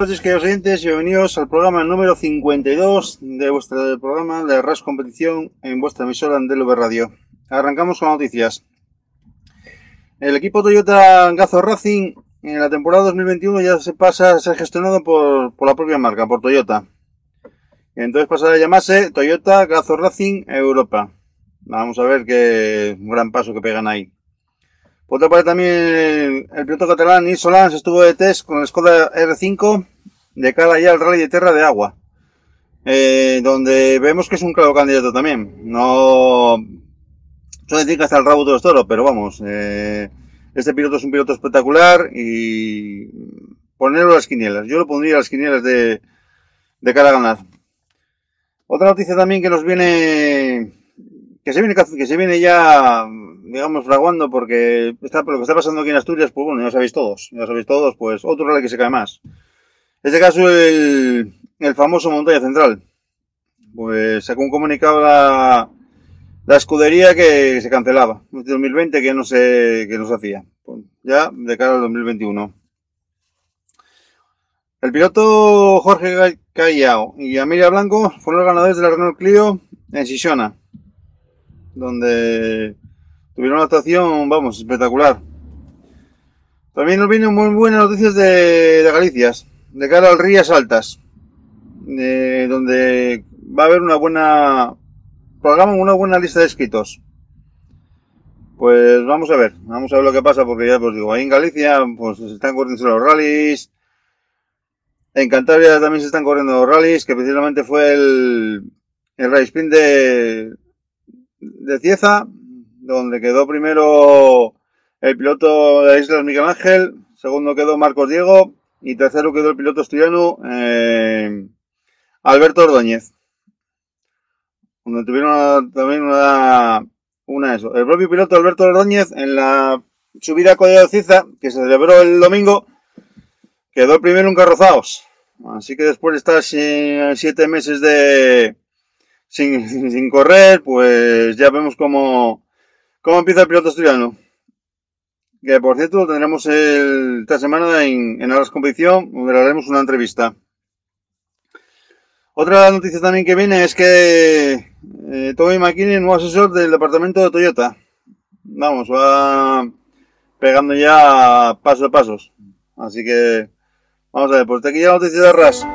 Entonces, queridos oyentes, bienvenidos al programa número 52 de vuestro programa de RAS Competición en vuestra emisora Andelove Radio. Arrancamos con noticias. El equipo Toyota Gazo Racing en la temporada 2021 ya se pasa a ser gestionado por, por la propia marca, por Toyota. Entonces pasa a llamarse Toyota Gazo Racing Europa. Vamos a ver qué gran paso que pegan ahí. Otra parte también el piloto catalán Nils Solans estuvo de test con el Skoda R5 de cara ya al Rally de Tierra de Agua. Eh, donde vemos que es un claro candidato también. No suele decir que hasta el rabo de los toros, pero vamos, eh, este piloto es un piloto espectacular y ponerlo a las quinielas. Yo lo pondría a las quinielas de, de cara a ganar. Otra noticia también que nos viene, que se viene, que se viene ya digamos, fraguando porque está, lo que está pasando aquí en Asturias, pues bueno, ya sabéis todos, ya sabéis todos, pues otro rally que se cae más. En este caso, el, el famoso Montaña Central. Pues sacó un comunicado la, la escudería que se cancelaba. En 2020 que no se, que no se hacía. Pues ya de cara al 2021. El piloto Jorge Callao y Amelia Blanco fueron los ganadores de la Renault Clio en Sisiona, donde Tuvieron una actuación, vamos, espectacular. También nos vienen muy buenas noticias de, de Galicia, de cara al Rías Altas, de, donde va a haber una buena programa, una buena lista de escritos. Pues vamos a ver, vamos a ver lo que pasa, porque ya pues digo, ahí en Galicia pues se están corriendo los rallies. En Cantabria también se están corriendo los rallies, que precisamente fue el, el Rally Sprint de, de Cieza, donde quedó primero el piloto de Islas Miguel Ángel, segundo quedó Marcos Diego y tercero quedó el piloto estudiano eh, Alberto Ordóñez. Donde tuvieron también una, una eso. El propio piloto Alberto Ordóñez en la subida a de Ciza, que se celebró el domingo, quedó primero en Carrozaos. Así que después de estar siete meses de sin, sin correr, pues ya vemos como ¿Cómo empieza el piloto asturiano? Que por cierto tendremos el, esta semana en, en Aras Competición, donde haremos una entrevista. Otra noticia también que viene es que eh, Tommy McKinney, nuevo asesor del departamento de Toyota. Vamos, va pegando ya paso a pasos. Así que vamos a ver, pues aquí ya la noticia de RAS.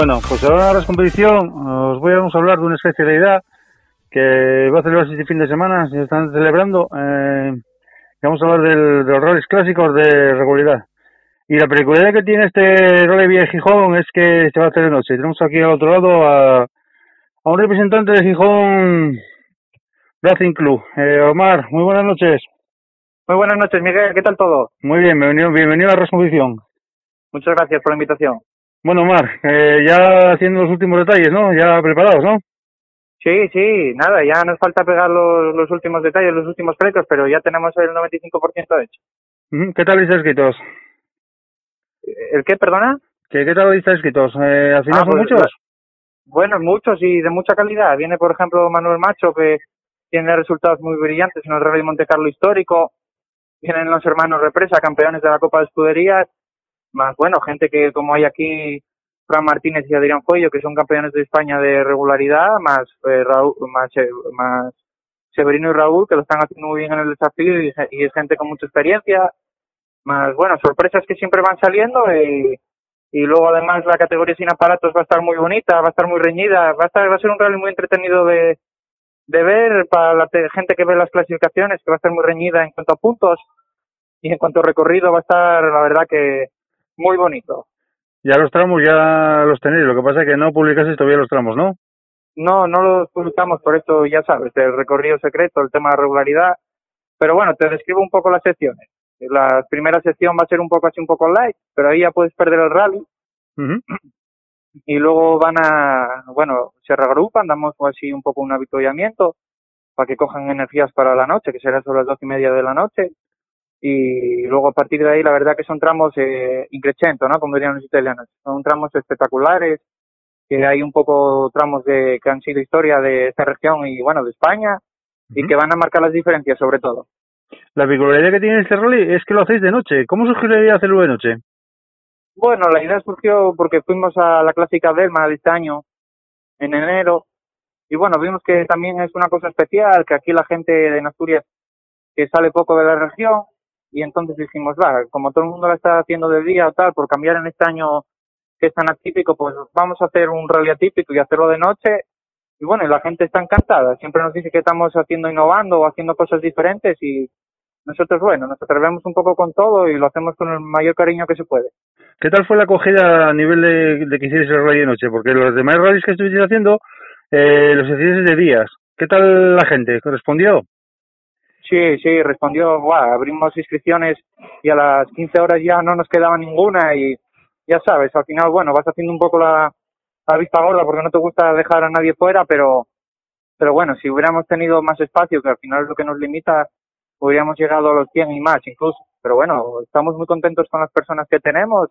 Bueno, pues ahora en la competición os voy a hablar de una especialidad que va a celebrarse este fin de semana, se están celebrando. Eh, vamos a hablar del, de los rallies clásicos de regularidad. Y la peculiaridad que tiene este Rally Vía Gijón es que se va a hacer de noche. Tenemos aquí al otro lado a, a un representante de Gijón Racing Club. Eh, Omar, muy buenas noches. Muy buenas noches, Miguel. ¿Qué tal todo? Muy bien, bienvenido, bienvenido a la. Muchas gracias por la invitación. Bueno, Omar, eh, ya haciendo los últimos detalles, ¿no? Ya preparados, ¿no? Sí, sí, nada, ya nos falta pegar los, los últimos detalles, los últimos plecos, pero ya tenemos el 95% hecho. ¿Qué tal estáis escritos? ¿El qué, perdona? ¿Qué, qué tal estáis escritos? Eh, ¿Al final Ah, son pues, muchos? Bueno, muchos y de mucha calidad. Viene, por ejemplo, Manuel Macho, que tiene resultados muy brillantes en el Rally Monte Carlo histórico. Vienen los hermanos Represa, campeones de la Copa de Escuderías. Más, bueno, gente que, como hay aquí, Fran Martínez y Adrián Cuello, que son campeones de España de regularidad, más, eh, Raúl, más, eh, más Severino y Raúl, que lo están haciendo muy bien en el desafío y, y es gente con mucha experiencia. Más, bueno, sorpresas que siempre van saliendo y, y luego además la categoría sin aparatos va a estar muy bonita, va a estar muy reñida, va a estar, va a ser un rally muy entretenido de, de ver para la te- gente que ve las clasificaciones, que va a estar muy reñida en cuanto a puntos y en cuanto a recorrido va a estar, la verdad que muy bonito. Ya los tramos ya los tenéis, lo que pasa es que no publicasteis todavía los tramos, ¿no? No, no los publicamos por esto, ya sabes, el recorrido secreto, el tema de regularidad, pero bueno, te describo un poco las secciones. La primera sección va a ser un poco así, un poco light, pero ahí ya puedes perder el rally y luego van a, bueno, se reagrupan, damos así un poco un avituallamiento para que cojan energías para la noche, que será sobre las dos y media de la noche. Y luego a partir de ahí, la verdad que son tramos eh, increchento, ¿no? Como dirían los italianos. Son tramos espectaculares, que hay un poco tramos de que han sido historia de esta región y, bueno, de España, y que van a marcar las diferencias sobre todo. La peculiaridad que tiene este rally es que lo hacéis de noche. ¿Cómo surgió la idea de hacerlo de noche? Bueno, la idea surgió porque fuimos a la clásica Delma de este año, en enero, y bueno, vimos que también es una cosa especial, que aquí la gente de Asturias que sale poco de la región, y entonces dijimos, va, como todo el mundo la está haciendo de día o tal, por cambiar en este año que es tan atípico, pues vamos a hacer un rally atípico y hacerlo de noche, y bueno, la gente está encantada, siempre nos dice que estamos haciendo innovando o haciendo cosas diferentes, y nosotros, bueno, nos atrevemos un poco con todo y lo hacemos con el mayor cariño que se puede. ¿Qué tal fue la acogida a nivel de, de que hicierais el rally de noche? Porque los demás rallies que estuvisteis haciendo, eh, los hacíais de días. ¿Qué tal la gente? ¿Respondió? Sí, sí, respondió, guau, abrimos inscripciones y a las 15 horas ya no nos quedaba ninguna y ya sabes, al final, bueno, vas haciendo un poco la, vista gorda porque no te gusta dejar a nadie fuera, pero, pero bueno, si hubiéramos tenido más espacio, que al final es lo que nos limita, hubiéramos llegado a los 100 y más incluso. Pero bueno, estamos muy contentos con las personas que tenemos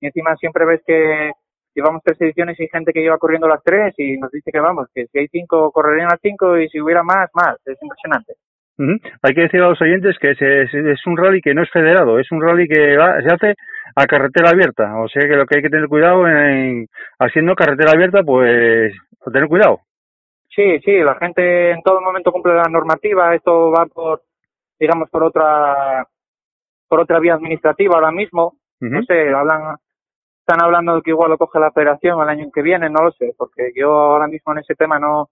y encima siempre ves que llevamos tres ediciones y gente que lleva corriendo las tres y nos dice que vamos, que si hay cinco, correrían las cinco y si hubiera más, más. Es impresionante. Ujú. Hay que decir a los oyentes que es, es, es un rally que no es federado, es un rally que va- se hace a carretera abierta. O sea que lo que hay que tener cuidado en haciendo carretera abierta, pues tener cuidado. Sí, sí, la gente en todo momento cumple la normativa. Esto va por, digamos, por otra, por otra vía administrativa ahora mismo. No sé, hablan, están hablando de que igual lo coge la federación el año que viene, no lo sé, porque yo ahora mismo en ese tema no,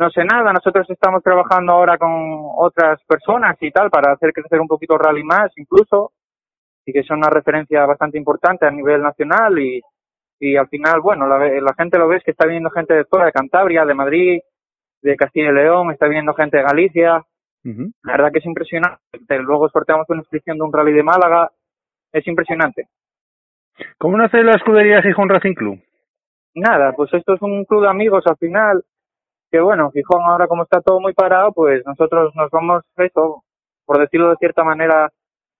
no sé nada. Nosotros estamos trabajando ahora con otras personas y tal para hacer crecer un poquito rally más, incluso, y que son una referencia bastante importante a nivel nacional y, y al final, bueno, la, la gente lo ves que está viniendo gente de fuera, de Cantabria, de Madrid, de Castilla y León, está viniendo gente de Galicia. La verdad que es impresionante. Luego sorteamos una inscripción de un rally de Málaga. Es impresionante. ¿Cómo nace la escudería Gijón Racing Club? Nada, pues esto es un club de amigos al final. Que bueno, Gijón ahora como está todo muy parado, pues nosotros nos vamos, por decirlo de cierta manera,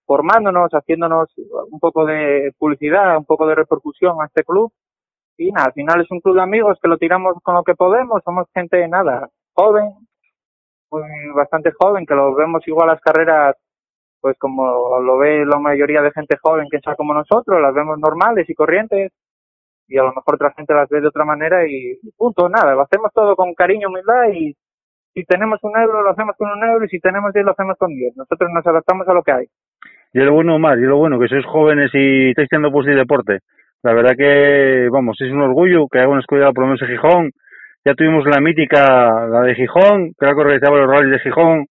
formándonos, haciéndonos un poco de publicidad, un poco de repercusión a este club. Y nada, al final es un club de amigos que lo tiramos con lo que podemos. Somos gente, nada, joven, bastante joven, que lo vemos igual las carreras, pues como lo ve la mayoría de gente joven que está como nosotros, las vemos normales y corrientes y a lo mejor otra gente las ve de otra manera y punto, nada, lo hacemos todo con cariño, humildad y si tenemos un euro lo hacemos con un euro y si tenemos diez lo hacemos con diez. Nosotros nos adaptamos a lo que hay. Y lo bueno, Omar, y lo bueno, que sois jóvenes y estáis haciendo pues de deporte. La verdad que, vamos, es un orgullo que haga una escuela por lo menos en Gijón. Ya tuvimos la mítica, la de Gijón, era que organizaba los rallies de Gijón.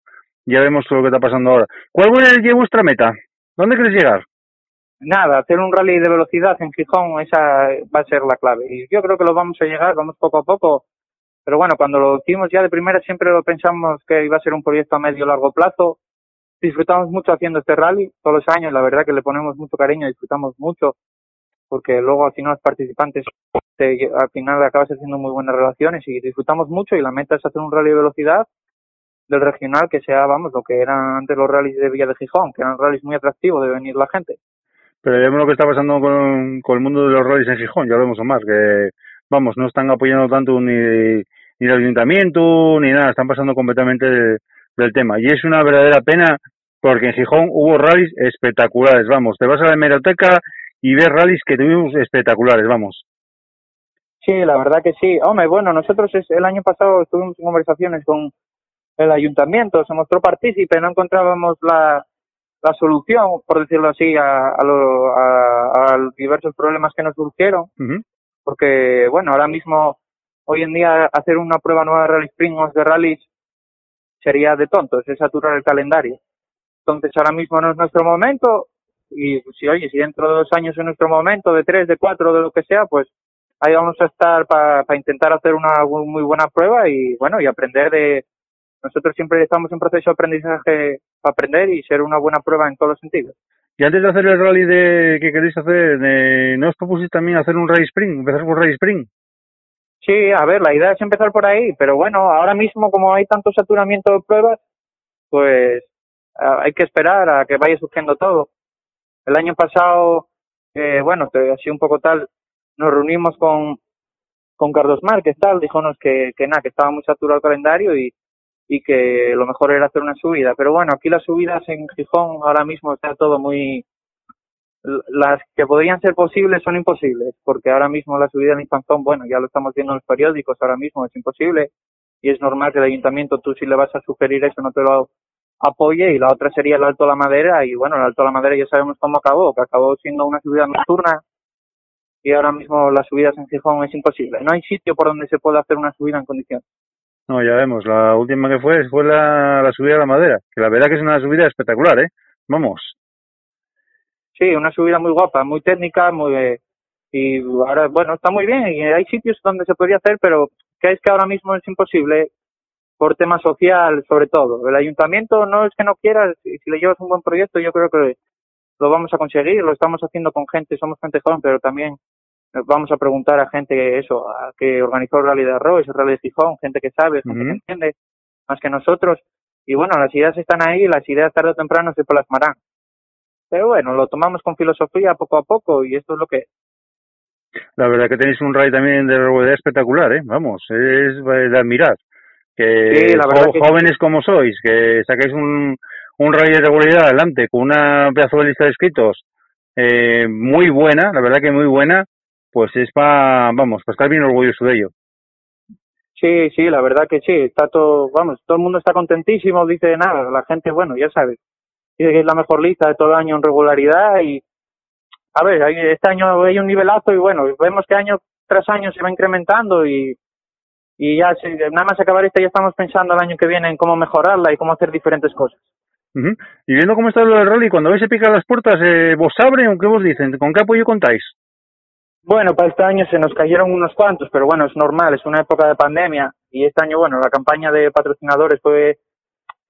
Ya vemos lo que está pasando ahora. ¿Cuál es vuestra meta? ¿Dónde queréis llegar? Nada, hacer un rally de velocidad en Gijón, esa va a ser la clave. Y yo creo que lo vamos a llegar, vamos poco a poco. Pero bueno, cuando lo hicimos ya de primera siempre lo pensamos que iba a ser un proyecto a medio largo plazo. Disfrutamos mucho haciendo este rally todos los años, la verdad que le ponemos mucho cariño, disfrutamos mucho, porque luego al final los participantes te, al final acabas haciendo muy buenas relaciones y disfrutamos mucho y la meta es hacer un rally de velocidad del regional que sea, vamos, lo que eran antes los rallies de Villa de Gijón, que eran rallies muy atractivos de venir la gente. Pero vemos lo que está pasando con, el mundo de los rallies en Gijón, ya lo vemos más, que vamos, no están apoyando tanto ni, ni el ayuntamiento ni nada, están pasando completamente del tema. Y es una verdadera pena porque en Gijón hubo rallies espectaculares, vamos, te vas a la hemeroteca y ves rallies que tuvimos espectaculares, vamos. Sí, la verdad que sí. Hombre, bueno, nosotros el año pasado estuvimos en conversaciones con el ayuntamiento, se mostró partícipe, no encontrábamos la, la solución, por decirlo así, a, a, lo, a, a los diversos problemas que nos surgieron. Porque, bueno, ahora mismo, hoy en día, hacer una prueba nueva de Rally Spring o de rallies sería de tontos, es saturar el calendario. Entonces, ahora mismo no es nuestro momento. Y si, oye, si dentro de dos años es nuestro momento, de tres, de cuatro, de lo que sea, pues ahí vamos a estar para intentar hacer una muy buena prueba y, bueno, y aprender de, nosotros siempre estamos en proceso de aprendizaje para aprender y ser una buena prueba en todos los sentidos. Y antes de hacer el rally de que queréis hacer, de, ¿no os propusiste también hacer un rally spring, empezar por rally spring? Sí, a ver, la idea es empezar por ahí, pero bueno, ahora mismo como hay tanto saturamiento de pruebas, pues hay que esperar a que vaya surgiendo todo. El año pasado, eh, bueno, así un poco tal, nos reunimos con, con Carlos Márquez, tal, dijonos que, que nada, que estaba muy saturado el calendario y, y que lo mejor era hacer una subida. Pero bueno, aquí las subidas en Gijón ahora mismo está todo muy... Las que podrían ser posibles son imposibles, porque ahora mismo la subida en Infanzón, bueno, ya lo estamos viendo en los periódicos, ahora mismo es imposible y es normal que el ayuntamiento, tú si le vas a sugerir eso, no te lo apoye y la otra sería el Alto La Madera y bueno, el Alto La Madera ya sabemos cómo acabó, que acabó siendo una subida nocturna y ahora mismo las subidas en Gijón es imposible. No hay sitio por donde se pueda hacer una subida en condiciones. No, ya vemos. La última que fue fue la, la subida de la madera, que la verdad que es una subida espectacular, ¿eh? Vamos. Sí, una subida muy guapa, muy técnica, muy y ahora bueno está muy bien y hay sitios donde se podría hacer, pero que es que ahora mismo es imposible por tema social sobre todo. El ayuntamiento no es que no quiera, si le llevas un buen proyecto yo creo que lo vamos a conseguir, lo estamos haciendo con gente, somos gente joven, pero también vamos a preguntar a gente que eso, a que organizó el Rally de Arroz, el Rally de Gijón, gente que sabe, gente que entiende, más que nosotros. Y bueno, las ideas están ahí las ideas tarde o temprano se plasmarán. Pero bueno, lo tomamos con filosofía poco a poco y esto es lo que La verdad que tenéis un rally también de regularidad espectacular, ¿eh? Vamos, es de admirar. Que, Sí, la verdad jóvenes como sois, que saquéis un, un rally de regularidad adelante con una pedazo de lista de escritos eh, muy buena, la verdad que muy buena, pues es para, vamos, para estar bien orgulloso de ello. Sí, sí, la verdad que sí, está todo, vamos, todo el mundo está contentísimo, dice nada, la gente, bueno, ya sabes, dice que es la mejor lista de todo el año en regularidad y, a ver, este año hay un nivelazo y bueno, vemos que año tras año se va incrementando y, y ya, se- nada más acabar este ya estamos pensando el año que viene en cómo mejorarla y cómo hacer diferentes cosas. Y viendo cómo está lo del rally, cuando veis se pican las puertas, eh, ¿vos abren o qué vos dicen? ¿Con qué apoyo contáis? Bueno, para este año se nos cayeron unos cuantos, pero bueno, es normal, es una época de pandemia y este año, bueno, la campaña de patrocinadores fue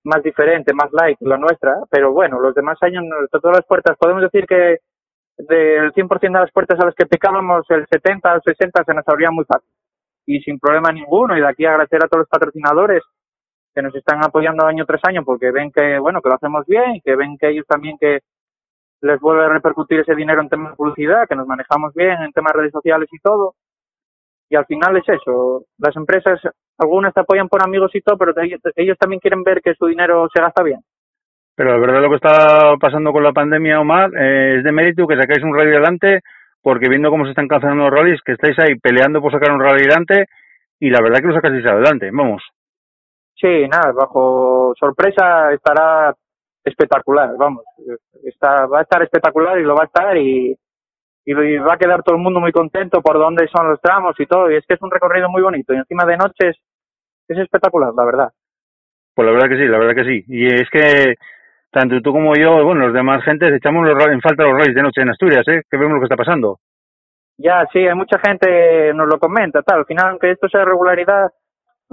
más diferente, más light la nuestra, pero bueno, los demás años, todas las puertas, podemos decir que del 100% de las puertas a las que picábamos, el 70 o 60 se nos abrían muy fácil. Y sin problema ninguno y de aquí agradecer a todos los patrocinadores que nos están apoyando año tras año porque ven que, bueno, que lo hacemos bien y que ven que ellos también que les vuelve a repercutir ese dinero en temas de publicidad, que nos manejamos bien en temas de redes sociales y todo. Y al final es eso. Las empresas, algunas te apoyan por amigos y todo, pero te- ellos también quieren ver que su dinero se gasta bien. Pero la verdad lo que está pasando con la pandemia, Omar, eh, es de mérito que sacáis un rally adelante, porque viendo cómo se están cancelando los rallies, que estáis ahí peleando por sacar un rally adelante, y la verdad que lo sacasteis adelante, vamos. Sí, nada, bajo sorpresa estará espectacular, vamos. Está, va a estar espectacular y lo va a estar y, y va a quedar todo el mundo muy contento por dónde son los tramos y todo. Y es que es un recorrido muy bonito y encima de noche es, es espectacular, la verdad. Pues la verdad que sí, la verdad que sí. Y es que tanto tú como yo, bueno, los demás gentes, echamos los, en falta los rallies de noche en Asturias, ¿eh? Que vemos lo que está pasando. Ya, sí, hay mucha gente nos lo comenta, tal. Al final, aunque esto sea regularidad,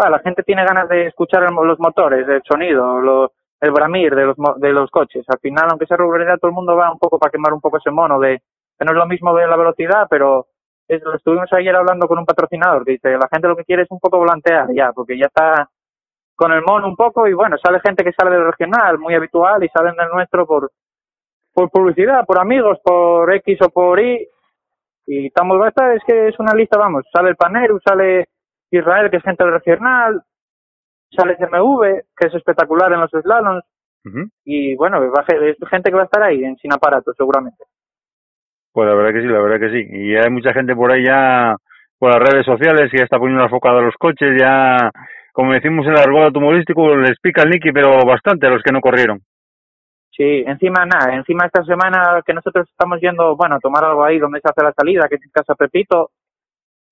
va, la gente tiene ganas de escuchar los motores, el sonido, lo, el bramir de los, de los coches. Al final, aunque sea regularidad, todo el mundo va un poco para quemar un poco ese mono de que no es lo mismo de la velocidad, pero es, lo estuvimos ayer hablando con un patrocinador que dice la gente lo que quiere es un poco volantear ya, porque ya está con el mono un poco y bueno, sale gente que sale del regional muy habitual y salen del nuestro por, por publicidad, por amigos, por X o por Y y estamos basta, es que es una lista, vamos, sale el Paneru, sale Israel, que es gente del regional, sale CMV, que es espectacular en los slaloms, y bueno, es gente que va a estar ahí en sin aparato, seguramente. Pues la verdad que sí, la verdad que sí. Y hay mucha gente por ahí ya, por las redes sociales, que ya está poniendo enfocado a los coches, ya, como decimos en el argot automovilístico, les pica el Niki, pero bastante a los que no corrieron. Sí, encima nada, encima esta semana que nosotros estamos yendo, bueno, a tomar algo ahí donde se hace la salida, que es en Casa Pepito,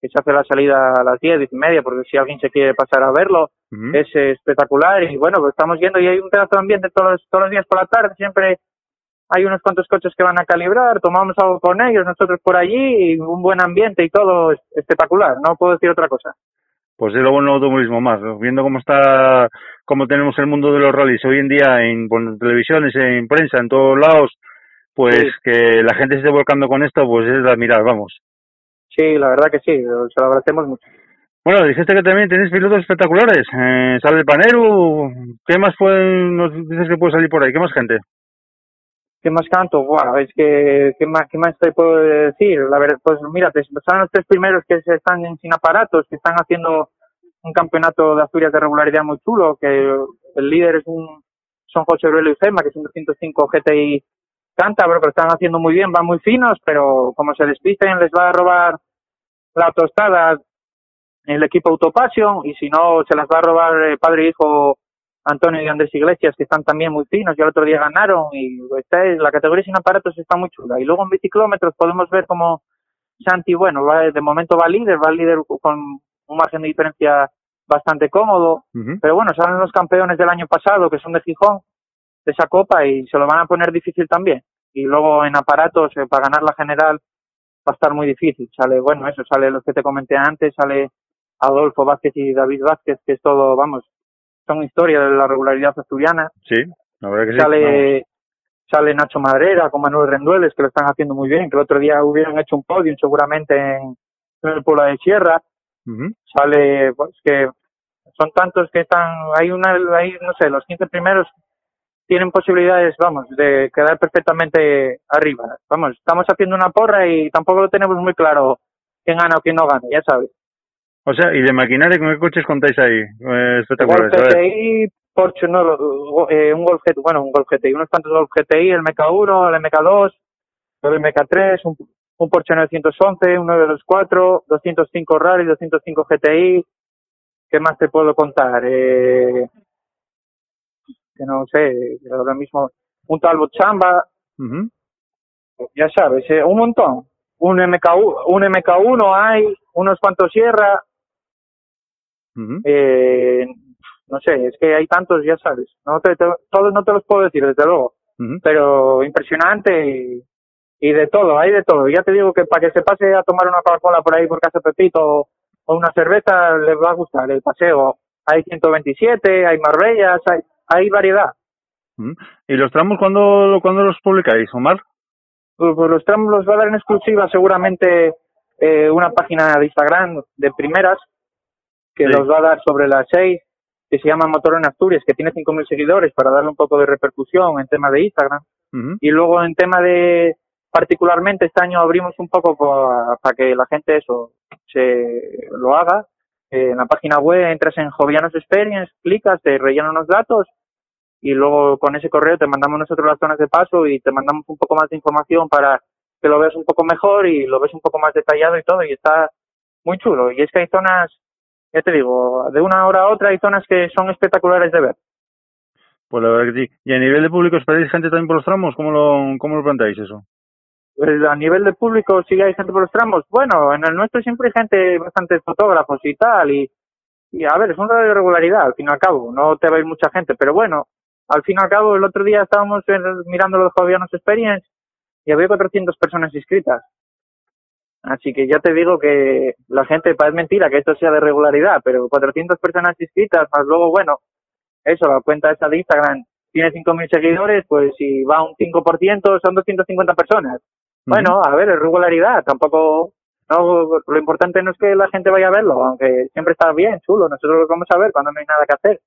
que se hace la salida a las diez, diez y media, porque si alguien se quiere pasar a verlo, es espectacular. Y bueno, pues estamos yendo y hay un pedazo de ambiente todos, todos los días por la tarde, siempre hay unos cuantos coches que van a calibrar, tomamos algo con ellos, nosotros por allí, y un buen ambiente y todo espectacular, no puedo decir otra cosa. Pues es lo bueno automovilismo más, viendo cómo está, cómo tenemos el mundo de los rallies hoy en día en, televisiones, en prensa, en todos lados, pues que la gente se esté volcando con esto, pues es de admirar, vamos. Sí, la verdad que sí, se lo agradecemos mucho. Bueno, dijiste que también tenéis pilotos espectaculares. Eh, sale el Paneru, ¿qué más pueden, nos dices que puede salir por ahí? ¿Qué más gente? ¿Qué más canto? Bueno, es que, ¿qué más, qué más te puedo decir? La verdad, pues mira, son los tres primeros que se están sin aparatos, que están haciendo un campeonato de Asturias de regularidad muy chulo, que el líder es un, son José Aurelio y Gema, que es un 205 GTI cántabro, pero están haciendo muy bien, van muy finos, pero como se despisten les va a robar la tostada el equipo Autopassion y si no se las va a robar eh, padre e hijo Antonio y Andrés Iglesias, que están también muy finos, y el otro día ganaron, y esta es, la categoría sin aparatos está muy chula. Y luego en biciclómetros podemos ver como Santi, bueno, va, de momento va líder, va líder con un margen de diferencia bastante cómodo, pero bueno, salen los campeones del año pasado, que son de Gijón, de esa copa, y se lo van a poner difícil también. Y luego en aparatos, eh, para ganar la general, va a estar muy difícil. Sale, bueno, eso, sale los que te comenté antes, sale Adolfo Vázquez y David Vázquez, que es todo, vamos, son historias de la regularidad asturiana. Sí, la verdad que sí. Sale, sale Nacho Madrera con Manuel Rendueles, que lo están haciendo muy bien, que el otro día hubieran hecho un podio seguramente en, el pueblo de Sierra. Sale, pues que son tantos que están, hay una, hay, no sé, los 15 primeros tienen posibilidades, vamos, de quedar perfectamente arriba. Vamos, estamos haciendo una porra y tampoco lo tenemos muy claro quién gana o quién no gana, ya sabes. O sea, ¿y de maquinaria con qué coches contáis ahí? Eh, espectaculares. Golf GTI, Porsche, no, eh, un Golf GTI, bueno, un Golf GTI, unos cuantos Golf GTI, el MK1, el MK2, el MK3, un, un Porsche 911, un 924, 205 Rally, 205 GTI. ¿Qué más te puedo contar? Eh, que no sé, ahora mismo, un Talbot Chamba, ya sabes, eh, un montón. Un MK, un MK1 hay, unos cuantos Sierra, eh, no sé, es que hay tantos, ya sabes. No te, todos no te los puedo decir, desde luego. Pero impresionante y, de todo, hay de todo. Ya te digo que para que se pase a tomar una Coca-Cola por ahí por casa Pepito o una cerveza, les va a gustar el paseo. Hay 127, hay Marbellas, hay, hay variedad. ¿Y los tramos cuándo, cuando los publicáis, Omar? Pues, pues, los tramos los va a dar en exclusiva seguramente eh, una página de Instagram de primeras que los va a dar sobre las seis, que se llama Motor en Asturias, que tiene 5.000 seguidores para darle un poco de repercusión en tema de Instagram. Y luego en tema de, particularmente este año abrimos un poco para que la gente eso se lo haga. Eh, en la página web entras en Jovianos Experience, clicas, te rellenan unos datos y luego con ese correo te mandamos nosotros las zonas de paso y te mandamos un poco más de información para que lo veas un poco mejor y lo ves un poco más detallado y todo y está muy chulo. Y es que hay zonas ya te digo, de una hora a otra hay zonas que son espectaculares de ver. Pues la verdad que sí. ¿Y a nivel de público esperáis gente también por los tramos? ¿Cómo lo, cómo lo planteáis eso? Pues a nivel de público sí hay gente por los tramos. Bueno, en el nuestro siempre hay gente, bastante fotógrafos y tal. Y, y a ver, es una regularidad al fin y al cabo. No te va a ir mucha gente, pero bueno, al fin y al cabo, el otro día estábamos mirando los Jovianos Experience y había 400 personas inscritas. Así que ya te digo que la gente, es mentira que esto sea de regularidad, pero 400 personas inscritas, más luego, bueno, eso, la cuenta esa de Instagram tiene 5.000 seguidores, pues si va un 5% son 250 personas. Bueno, a ver, es regularidad, tampoco, no, lo importante no es que la gente vaya a verlo, aunque siempre está bien, chulo, nosotros lo vamos a ver cuando no hay nada que hacer.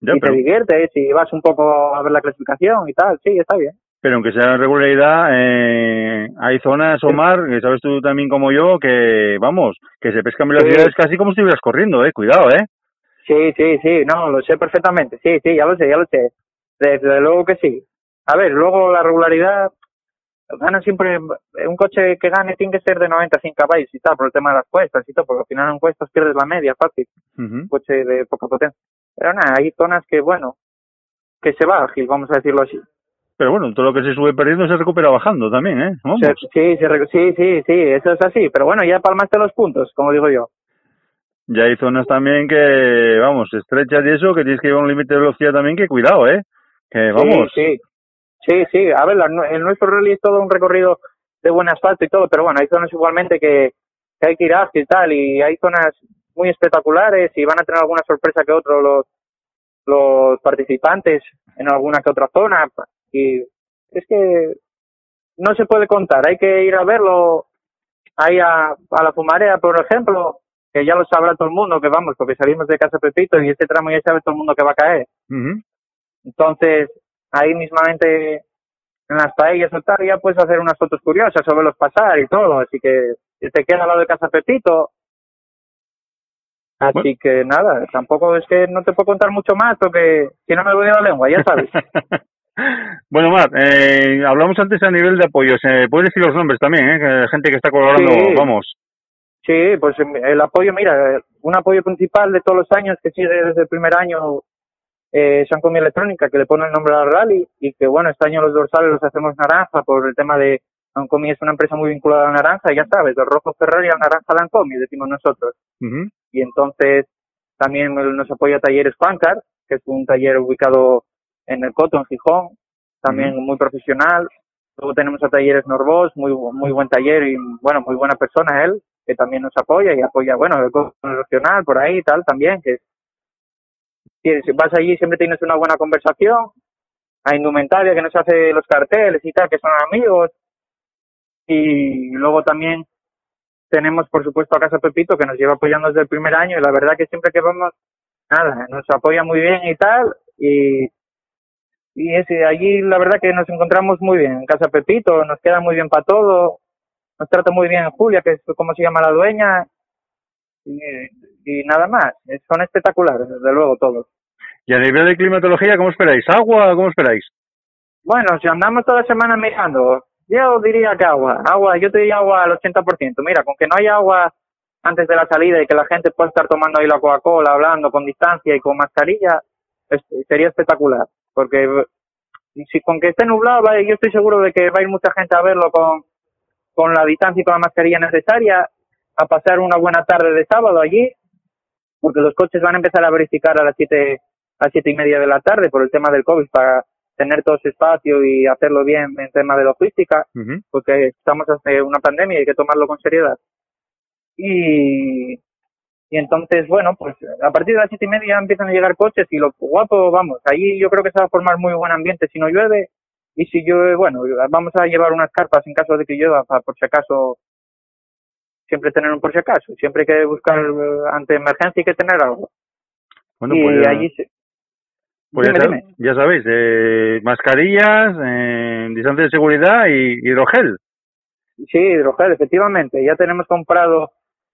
Y te diviertes, y vas un poco a ver la clasificación y tal, sí, está bien. Pero aunque sea regularidad, eh, hay zonas, Omar, que sabes tú también como yo, que, vamos, que se pescan velocidades casi como si estuvieras corriendo, eh, cuidado, eh. Sí, sí, sí, no, lo sé perfectamente, sí, sí, ya lo sé, ya lo sé. Desde luego que sí. A ver, luego la regularidad, gana siempre, un coche que gane tiene que ser de 95 caballos y tal, por el tema de las cuestas y todo, porque al final en cuestas pierdes la media fácil, un coche de poca potencia. Pero nada, hay zonas que, bueno, que se va ágil, vamos a decirlo así. Pero bueno, todo lo que se sube perdiendo se recupera bajando también, ¿eh? Sí, sí, sí, sí, eso es así. Pero bueno, ya palmaste los puntos, como digo yo. Ya hay zonas también que, vamos, estrechas y eso, que tienes que llevar un límite de velocidad también, que cuidado, ¿eh? Que vamos. Sí, sí, sí. A ver, el nuestro rally es todo un recorrido de buen asfalto y todo, pero bueno, hay zonas igualmente que, hay que ir ágil y tal, y hay zonas muy espectaculares y van a tener alguna sorpresa que otros los, los participantes en alguna que otra zona y es que no se puede contar, hay que ir a verlo ahí a, a la Fumarea, por ejemplo, que ya lo sabrá todo el mundo que vamos, porque salimos de Casa Pepito y este tramo ya sabe todo el mundo que va a caer. Entonces, ahí mismamente en las paellas o tal, ya puedes hacer unas fotos curiosas sobre los pasar y todo, así que te queda al lado de Casa Pepito. Así que nada, tampoco es que no te puedo contar mucho más porque si no me voy a la lengua, ya sabes. Bueno, Mar, eh, hablamos antes a nivel de apoyos. Eh, ¿Puedes decir los nombres también? Eh? gente que está colaborando, vamos. Sí, pues em, el apoyo, mira, un apoyo principal de todos los años que sigue desde el primer año eh, Comida Electrónica, que le pone el nombre al rally y que, bueno, este año los dorsales los hacemos naranja por el tema de Sancomi es una empresa muy vinculada a la naranja, ya sabes, del rojo Ferrari al naranja Lancomi, decimos nosotros. Y entonces también nos apoya Talleres Pancar, que es un taller ubicado en el Coto, en Gijón, también muy profesional. Luego tenemos a Talleres Norbos, muy, muy buen taller y, bueno, muy buena persona él, que también nos apoya y apoya, bueno, el Coto Nacional por ahí y tal también, que si vas allí siempre tienes una buena conversación. A Indumentaria, que nos hace los carteles y tal, que son amigos. Y luego también tenemos, por supuesto, a Casa Pepito, que nos lleva apoyando desde el primer año y la verdad que siempre que vamos, nada, nos apoya muy bien y tal. Y y ese, allí la verdad que nos encontramos muy bien. En Casa Pepito nos queda muy bien para todo. Nos trata muy bien Julia, que es como se llama la dueña. Y, y nada más. Son espectaculares, desde luego, todos. ¿Y a nivel de climatología, cómo esperáis? ¿Agua? ¿Cómo esperáis? Bueno, si andamos toda la semana mirando, yo diría que agua. Agua, yo te diría agua al 80%. Mira, con que no haya agua antes de la salida y que la gente pueda estar tomando ahí la Coca-Cola, hablando con distancia y con mascarilla, sería espectacular porque si con que esté nublado, yo estoy seguro de que va a ir mucha gente a verlo con, con la distancia y con la mascarilla necesaria, a pasar una buena tarde de sábado allí, porque los coches van a empezar a verificar a las siete, a siete y media de la tarde por el tema del COVID para tener todo ese espacio y hacerlo bien en tema de logística, porque estamos hace una pandemia y hay que tomarlo con seriedad. Y, y entonces, bueno, pues a partir de las siete y media empiezan a llegar coches y lo guapo, vamos, ahí yo creo que se va a formar muy buen ambiente si no llueve. Y si llueve, bueno, vamos a llevar unas carpas en caso de que llueva, para por si acaso, siempre tener un por si acaso. Siempre hay que buscar eh, ante emergencia y que tener algo. Bueno, pues ya, allí pues ya, sabéis, eh, mascarillas, eh, distancia de seguridad y hidrogel. Sí, hidrogel, efectivamente. Ya tenemos comprado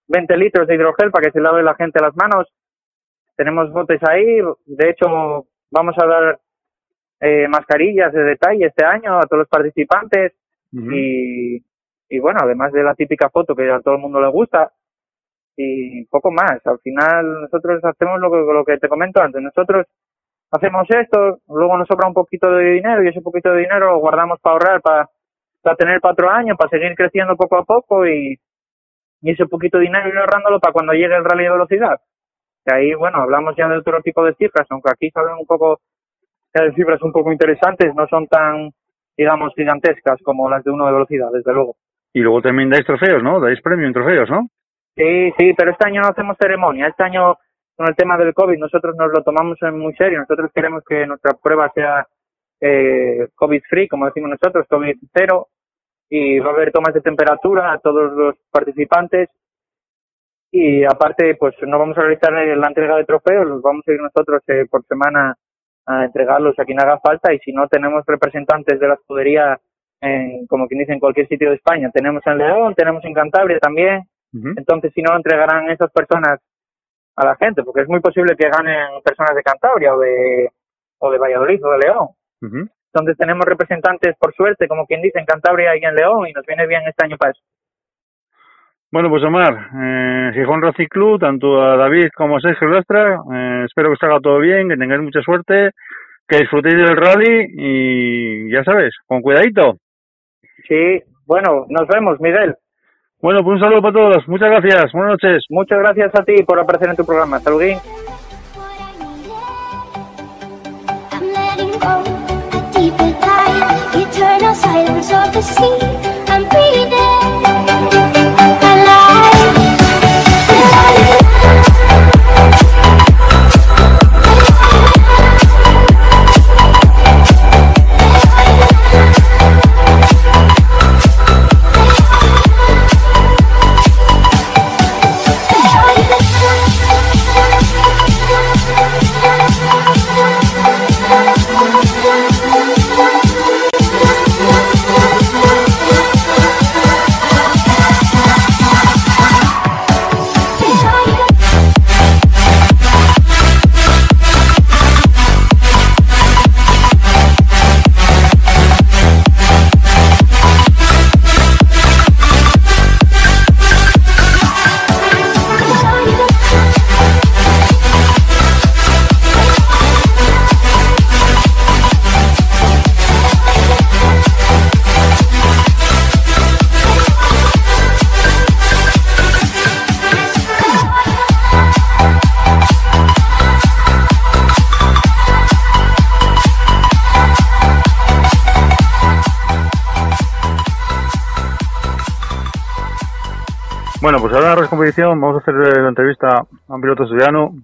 20 litros de hidrogel para que se lave la gente las manos. Tenemos botes ahí. De hecho, vamos a dar eh, mascarillas de detalle este año a todos los participantes. y, y bueno, además de la típica foto que a todo el mundo le gusta. Y poco más. Al final, nosotros hacemos lo que, lo que te comento antes. Nosotros hacemos esto, luego nos sobra un poquito de dinero y ese poquito de dinero lo guardamos para ahorrar, para, para tener para otro año, para seguir creciendo poco a poco y, y ese poquito de dinero ir ahorrándolo para cuando llegue el rally de velocidad. Que ahí, bueno, hablamos ya de otro tipo de cifras, aunque aquí salen un poco de cifras un poco interesantes, no son tan, digamos, gigantescas como las de uno de velocidad, desde luego. Y luego también dais trofeos, ¿no? Dais premio en trofeos, ¿no? Sí, sí, pero este año no hacemos ceremonia. Este año, con el tema del COVID, nosotros nos lo tomamos en muy serio. Nosotros queremos que nuestra prueba sea eh, COVID-free, como decimos nosotros, COVID cero, y va a haber tomas de temperatura a todos los participantes. Y aparte, pues no vamos a realizar la entrega de trofeos, los vamos a ir nosotros eh, por semana a entregarlos a quien haga falta. Y si no tenemos representantes de la escudería, en, como quien dice, en cualquier sitio de España, tenemos en León, tenemos en Cantabria también. Entonces, si no, lo entregarán esas personas a la gente, porque es muy posible que ganen personas de Cantabria o de, o de Valladolid o de León. Entonces tenemos representantes, por suerte, como quien dice, en Cantabria y en León, y nos viene bien este año para eso. Bueno, pues Omar, eh, Gijón Racing Club, tanto a David como a Sergio Lastra, eh, espero que salga todo bien, que tengáis mucha suerte, que disfrutéis del rally y ya sabes, con cuidadito. Sí, bueno, nos vemos, Miguel. Bueno, pues un saludo para todos, muchas gracias, buenas noches. Muchas gracias a ti por aparecer en tu programa, saludín. eternal silence of the sea. I'm breathing. Bueno, pues ahora en la competición vamos a hacer la entrevista a un piloto asturiano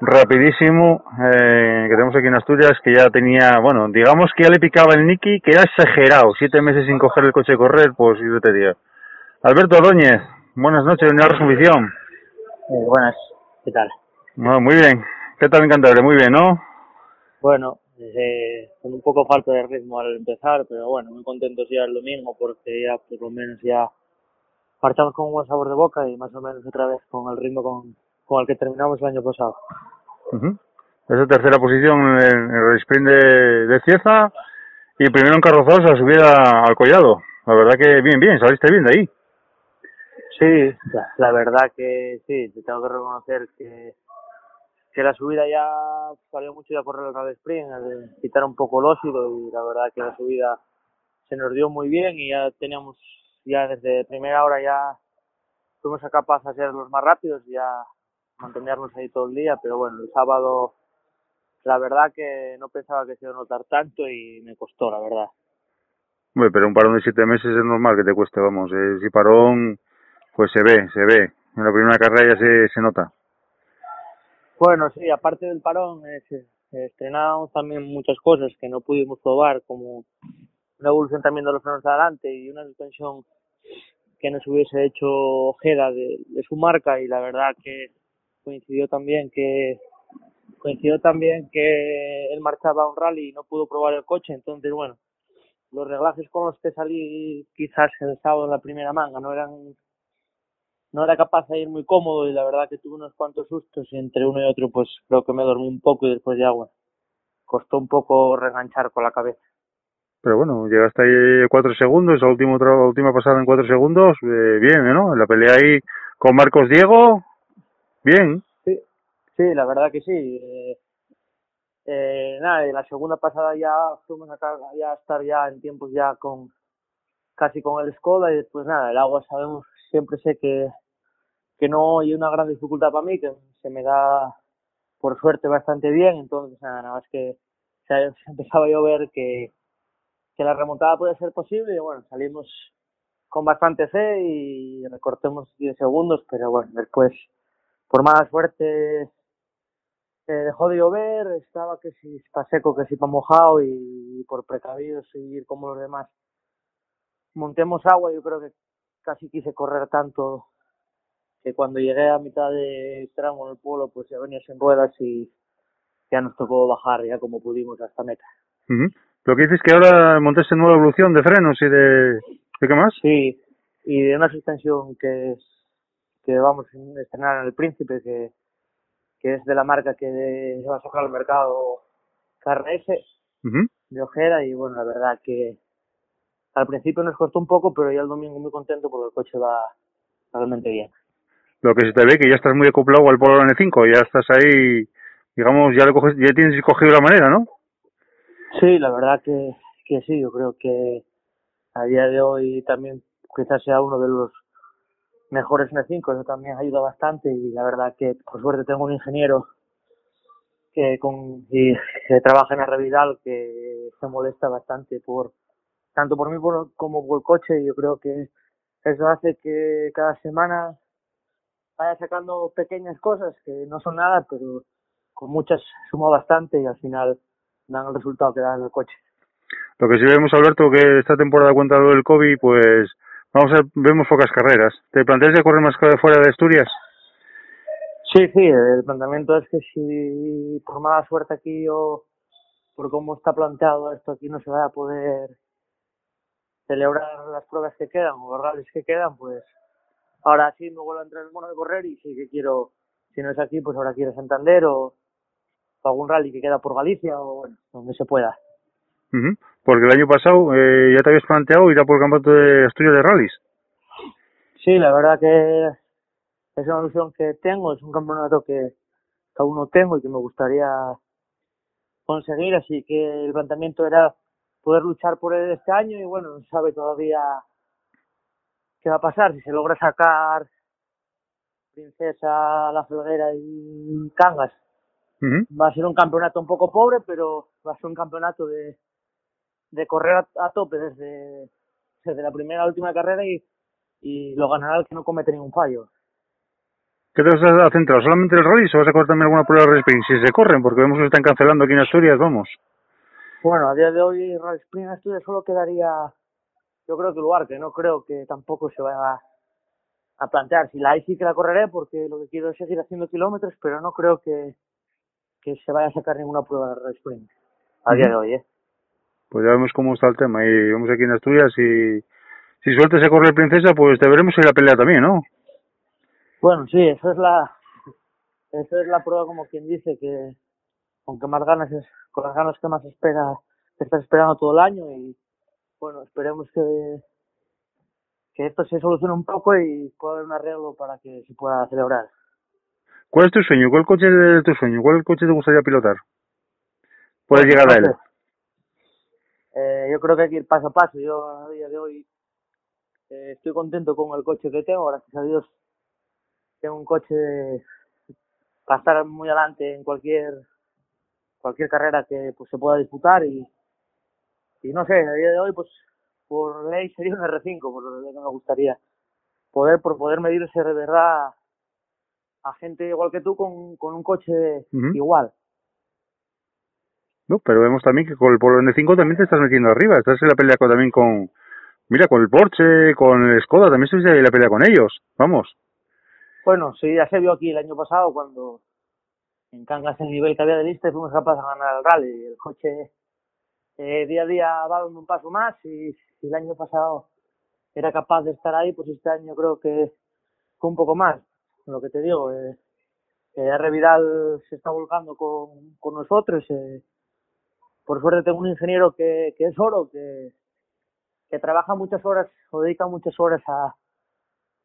rapidísimo eh, que tenemos aquí en Asturias que ya tenía, bueno, digamos que ya le picaba el Nicky, que era exagerado, siete meses sin coger el coche de correr, pues yo te digo. Alberto Ordóñez, buenas noches, en la competición. Eh, buenas, ¿qué tal? muy bien, ¿qué tal encantable? Muy bien, ¿no? Bueno, eh, con un poco falta de ritmo al empezar, pero bueno, muy contentos ya el domingo porque ya por lo menos ya marchamos con un buen sabor de boca y más o menos otra vez con el ritmo con, con el que terminamos el año pasado. Esa tercera posición en el sprint de, de Cieza y primero en Carrozosa a subir al collado. La verdad que bien, bien, saliste bien de ahí. Sí, la verdad que sí, te tengo que reconocer que, que la subida ya salió mucho de correr el sprint, quitar un poco el óxido y la verdad que la subida se nos dio muy bien y ya teníamos ya desde primera hora ya fuimos a capaz de ser los más rápidos y ya mantenernos ahí todo el día, pero bueno, el sábado la verdad que no pensaba que se iba a notar tanto y me costó, la verdad. Bueno, pero un parón de siete meses es normal que te cueste, vamos, eh, si parón, pues se ve, se ve, en la primera carrera ya se, se nota. Bueno, sí, aparte del parón, eh, estrenamos también muchas cosas que no pudimos probar, como una evolución también de los frenos de adelante y una suspensión que nos hubiese hecho Ojeda de, su marca y la verdad que coincidió también que coincidió también que él marchaba a un rally y no pudo probar el coche. Entonces bueno los reglajes con los que salí quizás el sábado en la primera manga. No eran no era capaz de ir muy cómodo y la verdad que tuve unos cuantos sustos y entre uno y otro pues creo que me dormí un poco y después ya bueno costó un poco reganchar con la cabeza pero bueno, llegaste ahí cuatro segundos, la última, última pasada en cuatro segundos, eh, bien, ¿no? En la pelea ahí con Marcos Diego, bien. Sí, sí, la verdad que sí. Eh, eh, nada, en la segunda pasada ya fuimos a, ya estar ya en tiempos ya con casi con el Skoda y después nada, el agua sabemos, siempre sé que, que no hay una gran dificultad para mí, que se me da por suerte bastante bien, entonces nada, más que se, empezaba a llover que, que la remontada puede ser posible y bueno, salimos con bastante fe y recortemos 10 segundos, pero bueno, después por mala suerte eh, dejó de llover, estaba que si para seco, que si para mojado y por precavidos seguir como los demás. Montemos agua, yo creo que casi quise correr tanto que cuando llegué a mitad de tramo en el pueblo, pues ya venía sin ruedas y ya nos tocó bajar ya como pudimos hasta meta. Lo que dices que ahora montaste nueva evolución de frenos y de... ¿De qué más? Sí, y de una suspensión que es que vamos a estrenar en el Príncipe, que, que es de la marca que va a sacar al mercado KRS de Ojera y bueno, la verdad que al principio nos costó un poco, pero ya el domingo muy contento porque el coche va realmente bien. Lo que se te ve que ya estás muy acoplado al Polo N5, ya estás ahí, digamos, ya, lo coges, ya tienes cogido la manera, ¿no? Sí, la verdad que, que sí, yo creo que a día de hoy también quizás sea uno de los mejores N5, eso también ayuda bastante y la verdad que por suerte tengo un ingeniero que con y, que trabaja en Revidal que se molesta bastante por tanto por mí como por el coche y yo creo que eso hace que cada semana vaya sacando pequeñas cosas que no son nada pero con muchas suma bastante y al final dan el resultado que da en el coche. Lo que sí vemos, Alberto, que esta temporada cuenta lo del COVID, pues vamos a vemos pocas carreras. ¿Te planteas de correr más fuera de Asturias? Sí, sí, el planteamiento es que si por mala suerte aquí o por cómo está planteado esto aquí no se va a poder celebrar las pruebas que quedan o los rallies que quedan, pues ahora sí me vuelvo a entrar en el mono de correr y sí que quiero, si no es aquí, pues ahora quiero Santander o, algún rally que queda por Galicia o bueno, donde se pueda. Porque el año pasado eh, ya te habías planteado ir a por el campeonato de Asturias de rallies. Sí, la verdad que es una ilusión que tengo, es un campeonato que, aún no tengo y que me gustaría conseguir, así que el planteamiento era poder luchar por él este año y bueno, no sabe todavía qué va a pasar, si se logra sacar Princesa, La Floguera y Cangas. Va a ser un campeonato un poco pobre, pero va a ser un campeonato de, de correr a, tope desde, desde la primera a la última carrera y, y lo ganará el que no comete ningún fallo. ¿Qué te vas a centrar? ¿Solamente el rally o vas a correr también alguna prueba de sprint? Si se corren, porque vemos que se están cancelando aquí en Asturias, vamos. Bueno, a día de hoy Rally Sprint en Asturias solo quedaría, yo creo que lugar, que no creo que tampoco se vaya a, plantear. Si la hay sí que la correré porque lo que quiero es seguir haciendo kilómetros, pero no creo que, que se vaya a sacar ninguna prueba de Sprint a día de hoy, ¿eh? pues ya vemos cómo está el tema. Y vamos aquí en Asturias y si suerte se corre el Princesa, pues te veremos en la pelea también, ¿no? Bueno, sí, eso es la eso es la prueba como quien dice que aunque más ganas es con las ganas que más espera que estás esperando todo el año y bueno esperemos que que esto se solucione un poco y pueda haber un arreglo para que se pueda celebrar. ¿Cuál es tu sueño? ¿Cuál coche es tu sueño? ¿Cuál coche te gustaría pilotar? Puedes llegar a él. Eh, yo creo que hay que ir paso a paso. Yo a día de hoy eh, estoy contento con el coche que tengo, gracias a Dios. Tengo un coche para estar muy adelante en cualquier cualquier carrera que pues se pueda disputar y, y no sé, a día de hoy pues por ley sería un R5, por lo que me gustaría poder por poder medirse de verdad a gente igual que tú con, con un coche igual. No, pero vemos también que con el Polo N5 también te estás metiendo arriba. Estás en la pelea con, también con, mira, con el Porsche, con el Skoda, también estás en la pelea con ellos. Vamos. Bueno, sí, ya se vio aquí el año pasado cuando en Cangas el nivel que había de lista y fuimos capaces de ganar el rally. El coche eh, día a día va dando un paso más y el año pasado era capaz de estar ahí, pues este año creo que un poco más. Lo que te digo, eh, eh Revidal se está volcando con, con nosotros. Eh, por suerte tengo un ingeniero que, que es oro, que, que trabaja muchas horas o dedica muchas horas a,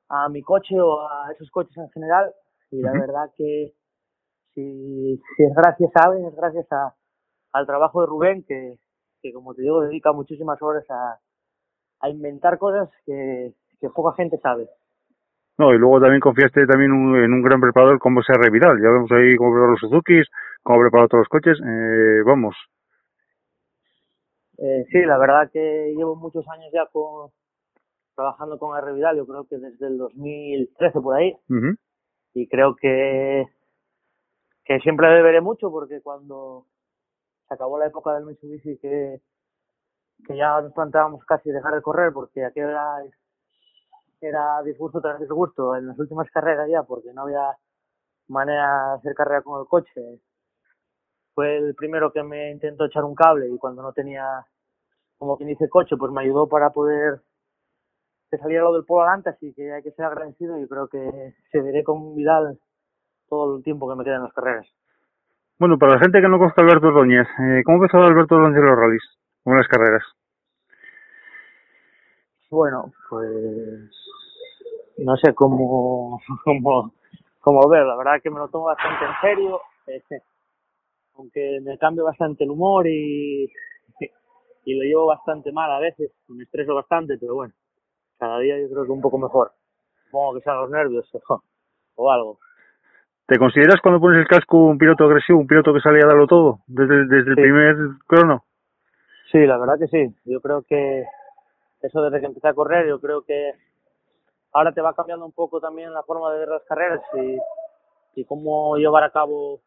a mi coche o a esos coches en general. Y la verdad que si, si es gracias a es gracias a, al trabajo de Rubén, que, que como te digo, dedica muchísimas horas a, a inventar cosas que, que poca gente sabe. No, y luego también confiaste también en un gran preparador como sea Revidal. Ya vemos ahí cómo preparó los Suzuki, cómo preparado todos los coches. Eh, vamos, Eh, sí, la verdad que llevo muchos años ya con, trabajando con R. Vidal, yo creo que desde el 2013 por ahí, y creo que, que siempre le veré mucho porque cuando se acabó la época del Mitsubishi que, que ya nos planteábamos casi dejar de correr porque aquello era, era disgusto tras disgusto en las últimas carreras ya porque no había manera de hacer carrera con el coche. Fue el primero que me intentó echar un cable y cuando no tenía, como quien dice, coche, pues me ayudó para poder que saliera lo del polo adelante, así que hay que ser agradecido y creo que seguiré con Vidal todo el tiempo que me queda en las carreras. Bueno, para la gente que no conozca a Alberto Ordóñez, eh, ¿cómo empezó Alberto Ordóñez en los rallies? ¿Cómo en las carreras? Bueno, pues no sé cómo, cómo, cómo ver, la verdad que me lo tomo bastante en serio, este, aunque me cambio bastante el humor y, y lo llevo bastante mal a veces, me estreso bastante, pero bueno, cada día yo creo que un poco mejor. Supongo que sean los nervios o, o algo. ¿Te consideras cuando pones el casco un piloto agresivo, un piloto que sale a darlo todo desde, desde el Sí. primer crono? Sí, la verdad que sí. Yo creo que eso desde que empecé a correr, yo creo que ahora te va cambiando un poco también la forma de ver las carreras y, y cómo llevar a cabo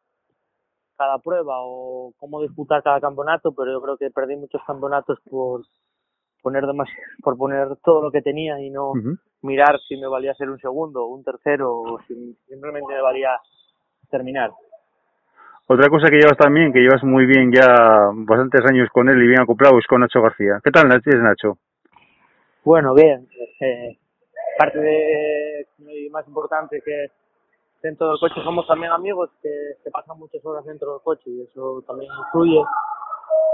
cada prueba o cómo disputar cada campeonato, pero yo creo que perdí muchos campeonatos por poner por poner todo lo que tenía y no mirar si me valía ser un segundo o un tercero o si simplemente me valía terminar. Otra cosa que llevas también, que llevas muy bien ya bastantes años con él y bien acoplado, es con Nacho García. ¿Qué tal es Nacho? Bueno, bien. eh, parte de y más importante que dentro del coche somos también amigos que, que pasan muchas horas dentro del coche y eso también influye.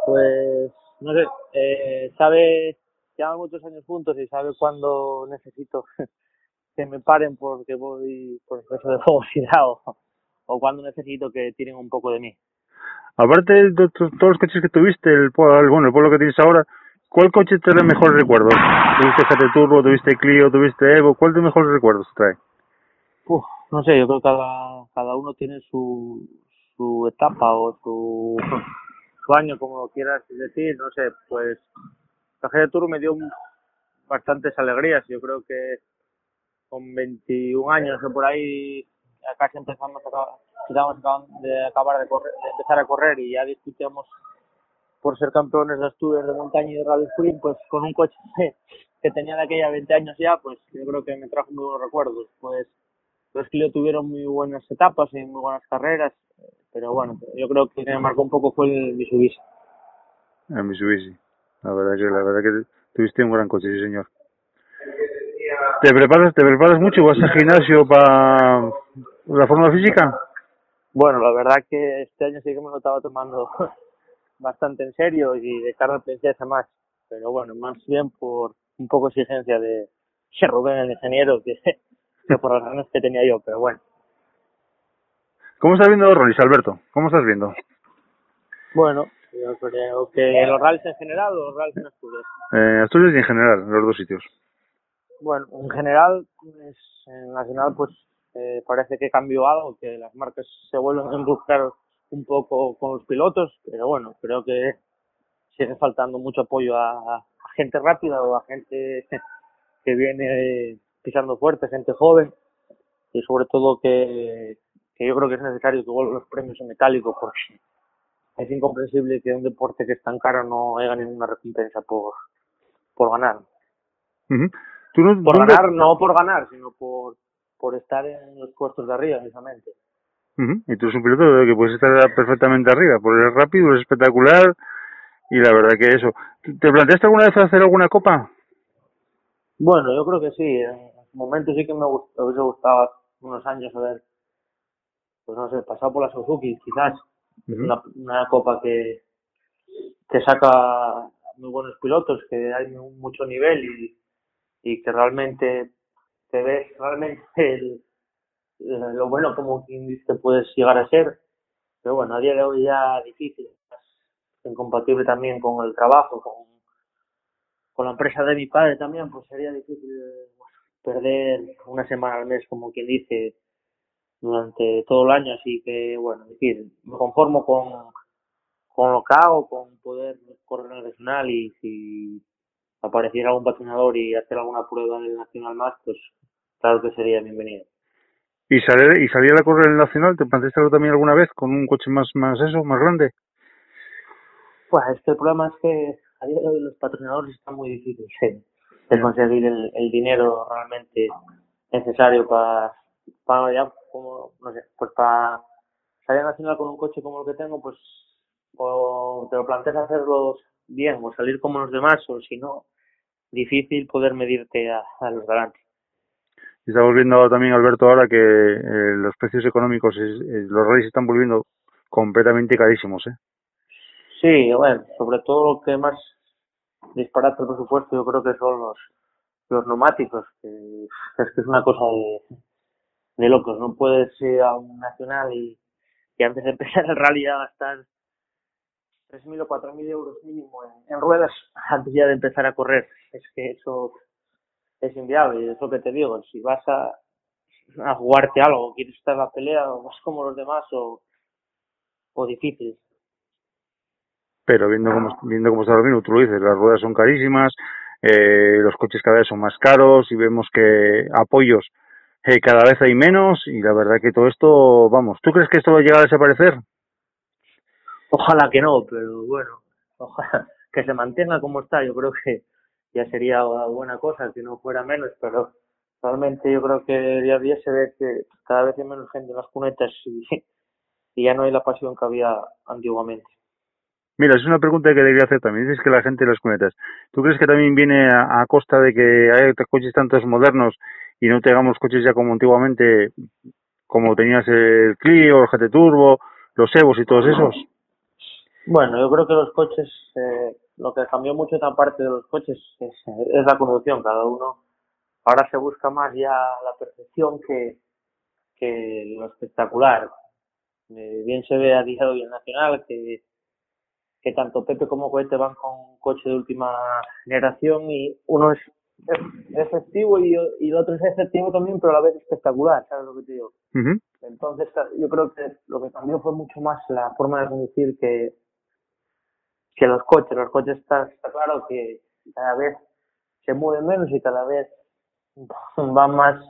Pues, no sé, eh, sabe, llevamos muchos años juntos y sabe cuándo necesito que me paren porque voy por exceso de velocidad o, o cuando necesito que tiren un poco de mí. Aparte de to- to- todos los coches que tuviste, el, el- bueno, el pueblo que tienes ahora, ¿cuál coche te trae mejores recuerdos? ¿Tuviste GT Turbo, tuviste Clio, tuviste Evo? ¿Cuál de mejores recuerdos trae? Uf, no sé, yo creo que cada, cada uno tiene su, su etapa o su, su año, como lo quieras decir, no sé, pues la G de Tour me dio bastantes alegrías, yo creo que con 21 años o por ahí casi empezamos a acabando de acabar de, correr, de empezar a correr y ya discutíamos por ser campeones de Asturias de montaña y de rally sprint, pues con un coche que tenía de aquella 20 años ya, pues yo creo que me trajo muy buenos recuerdos, pues los Clio tuvieron muy buenas etapas y muy buenas carreras, pero bueno, yo creo que me marcó un poco fue el Mitsubishi. El Mitsubishi. La verdad que, la verdad que tuviste un gran coche, sí señor. ¿Te preparas, te preparas mucho? ¿Vas al gimnasio para la forma física? Bueno, la verdad que este año sí que me lo estaba tomando bastante en serio y de cara al princesa más, pero bueno, más bien por un poco exigencia de de Rubén, el ingeniero, que, que por las ganas que tenía yo, pero bueno. ¿Cómo estás viendo Ronis, Alberto? ¿Cómo estás viendo? Bueno, yo creo que los rallies en general o los rallies en Asturias. Eh, Asturias y en general, en los dos sitios. Bueno, en general, pues, en Nacional, pues eh, parece que cambió algo, que las marcas se vuelven a involucrar un poco con los pilotos, pero bueno, creo que sigue faltando mucho apoyo a, a gente rápida o a gente que viene pisando fuerte, gente joven, y sobre todo que, que yo creo que es necesario que vuelvan los premios en metálico, porque es incomprensible que un deporte que es tan caro no haya ninguna recompensa por, por ganar Ujú. ¿Tú no, por dónde- ganar, no por ganar, sino por, por estar en los puestos de arriba, precisamente. Y tú eres un piloto que puedes estar perfectamente arriba, porque eres rápido, eres espectacular y la verdad que eso. ¿Te planteaste alguna vez hacer alguna copa? Bueno, yo creo que sí. En su momento sí que me hubiese gustado unos años haber, pues no sé, pasado por la Suzuki, quizás. Ujú. Una, una copa que, que saca muy buenos pilotos, que hay mu- mucho nivel y, y que realmente te ves realmente el, lo bueno como quien dice puedes llegar a ser. Pero bueno, a día de hoy ya difícil, incompatible también con el trabajo, con, con la empresa de mi padre también, pues sería difícil eh, perder una semana al mes, como quien dice, durante todo el año. Así que, bueno, decir, me conformo con, con lo que hago, con poder correr el nacional y si apareciera algún patrocinador y hacer alguna prueba en el nacional más, pues claro que sería bienvenido. ¿Y salir, y salir a correr en nacional? ¿Te planteaste también alguna vez con un coche más, más eso, más grande? Pues es que el problema es que a día de hoy los patrocinadores están muy difíciles de conseguir el, dinero realmente necesario para, para ya, como, no sé, pues para salir nacional con un coche como el que tengo, pues o te lo planteas hacerlo bien o salir como los demás o si no, difícil poder medirte a, a los galantes. Estamos viendo también, Alberto, ahora que eh, los precios económicos, eh, los reyes están volviendo completamente carísimos, ¿eh? Sí, bueno, sobre todo lo que más disparate el presupuesto yo creo que son los los neumáticos, que es que es una cosa de, de locos. No puedes ir a un nacional y, y antes de empezar el rally ya gastar 3.000 o 4.000 euros mínimo en, ruedas antes ya de empezar a correr. Es que eso es inviable y es lo que te digo. Si vas a, a jugarte algo, quieres estar en la pelea o vas como los demás o, o difícil. Pero viendo cómo, viendo cómo está mismo, tú lo dices, las ruedas son carísimas, eh, los coches cada vez son más caros y vemos que apoyos eh, cada vez hay menos y la verdad que todo esto, vamos, ¿tú crees que esto va a llegar a desaparecer? Ojalá que no, pero bueno, ojalá que se mantenga como está. Yo creo que ya sería buena cosa que no fuera menos, pero realmente yo creo que día a día se ve que cada vez hay menos gente en las cunetas y, y ya no hay la pasión que había antiguamente. Mira, es una pregunta que debería hacer también. Dices que la gente en las cunetas. ¿Tú crees que también viene a, a costa de que hay coches tantos modernos y no tengamos coches ya como antiguamente, como tenías el Clio, el GT Turbo, los Evos y todos esos? Bueno, yo creo que los coches, eh, lo que cambió mucho esta parte de los coches es, es, la conducción. Cada uno ahora se busca más ya la perfección que, que lo espectacular. Eh, bien se ve a día de hoy en Nacional que, que tanto Pepe como Cohete van con un coche de última generación y uno es, es efectivo y, y el otro es efectivo también, pero a la vez espectacular, ¿sabes lo que te digo? Uh -huh. Entonces, yo creo que lo que cambió fue mucho más la forma de conducir que, que los coches. Los coches está, está claro que cada vez se mueven menos y cada vez van más,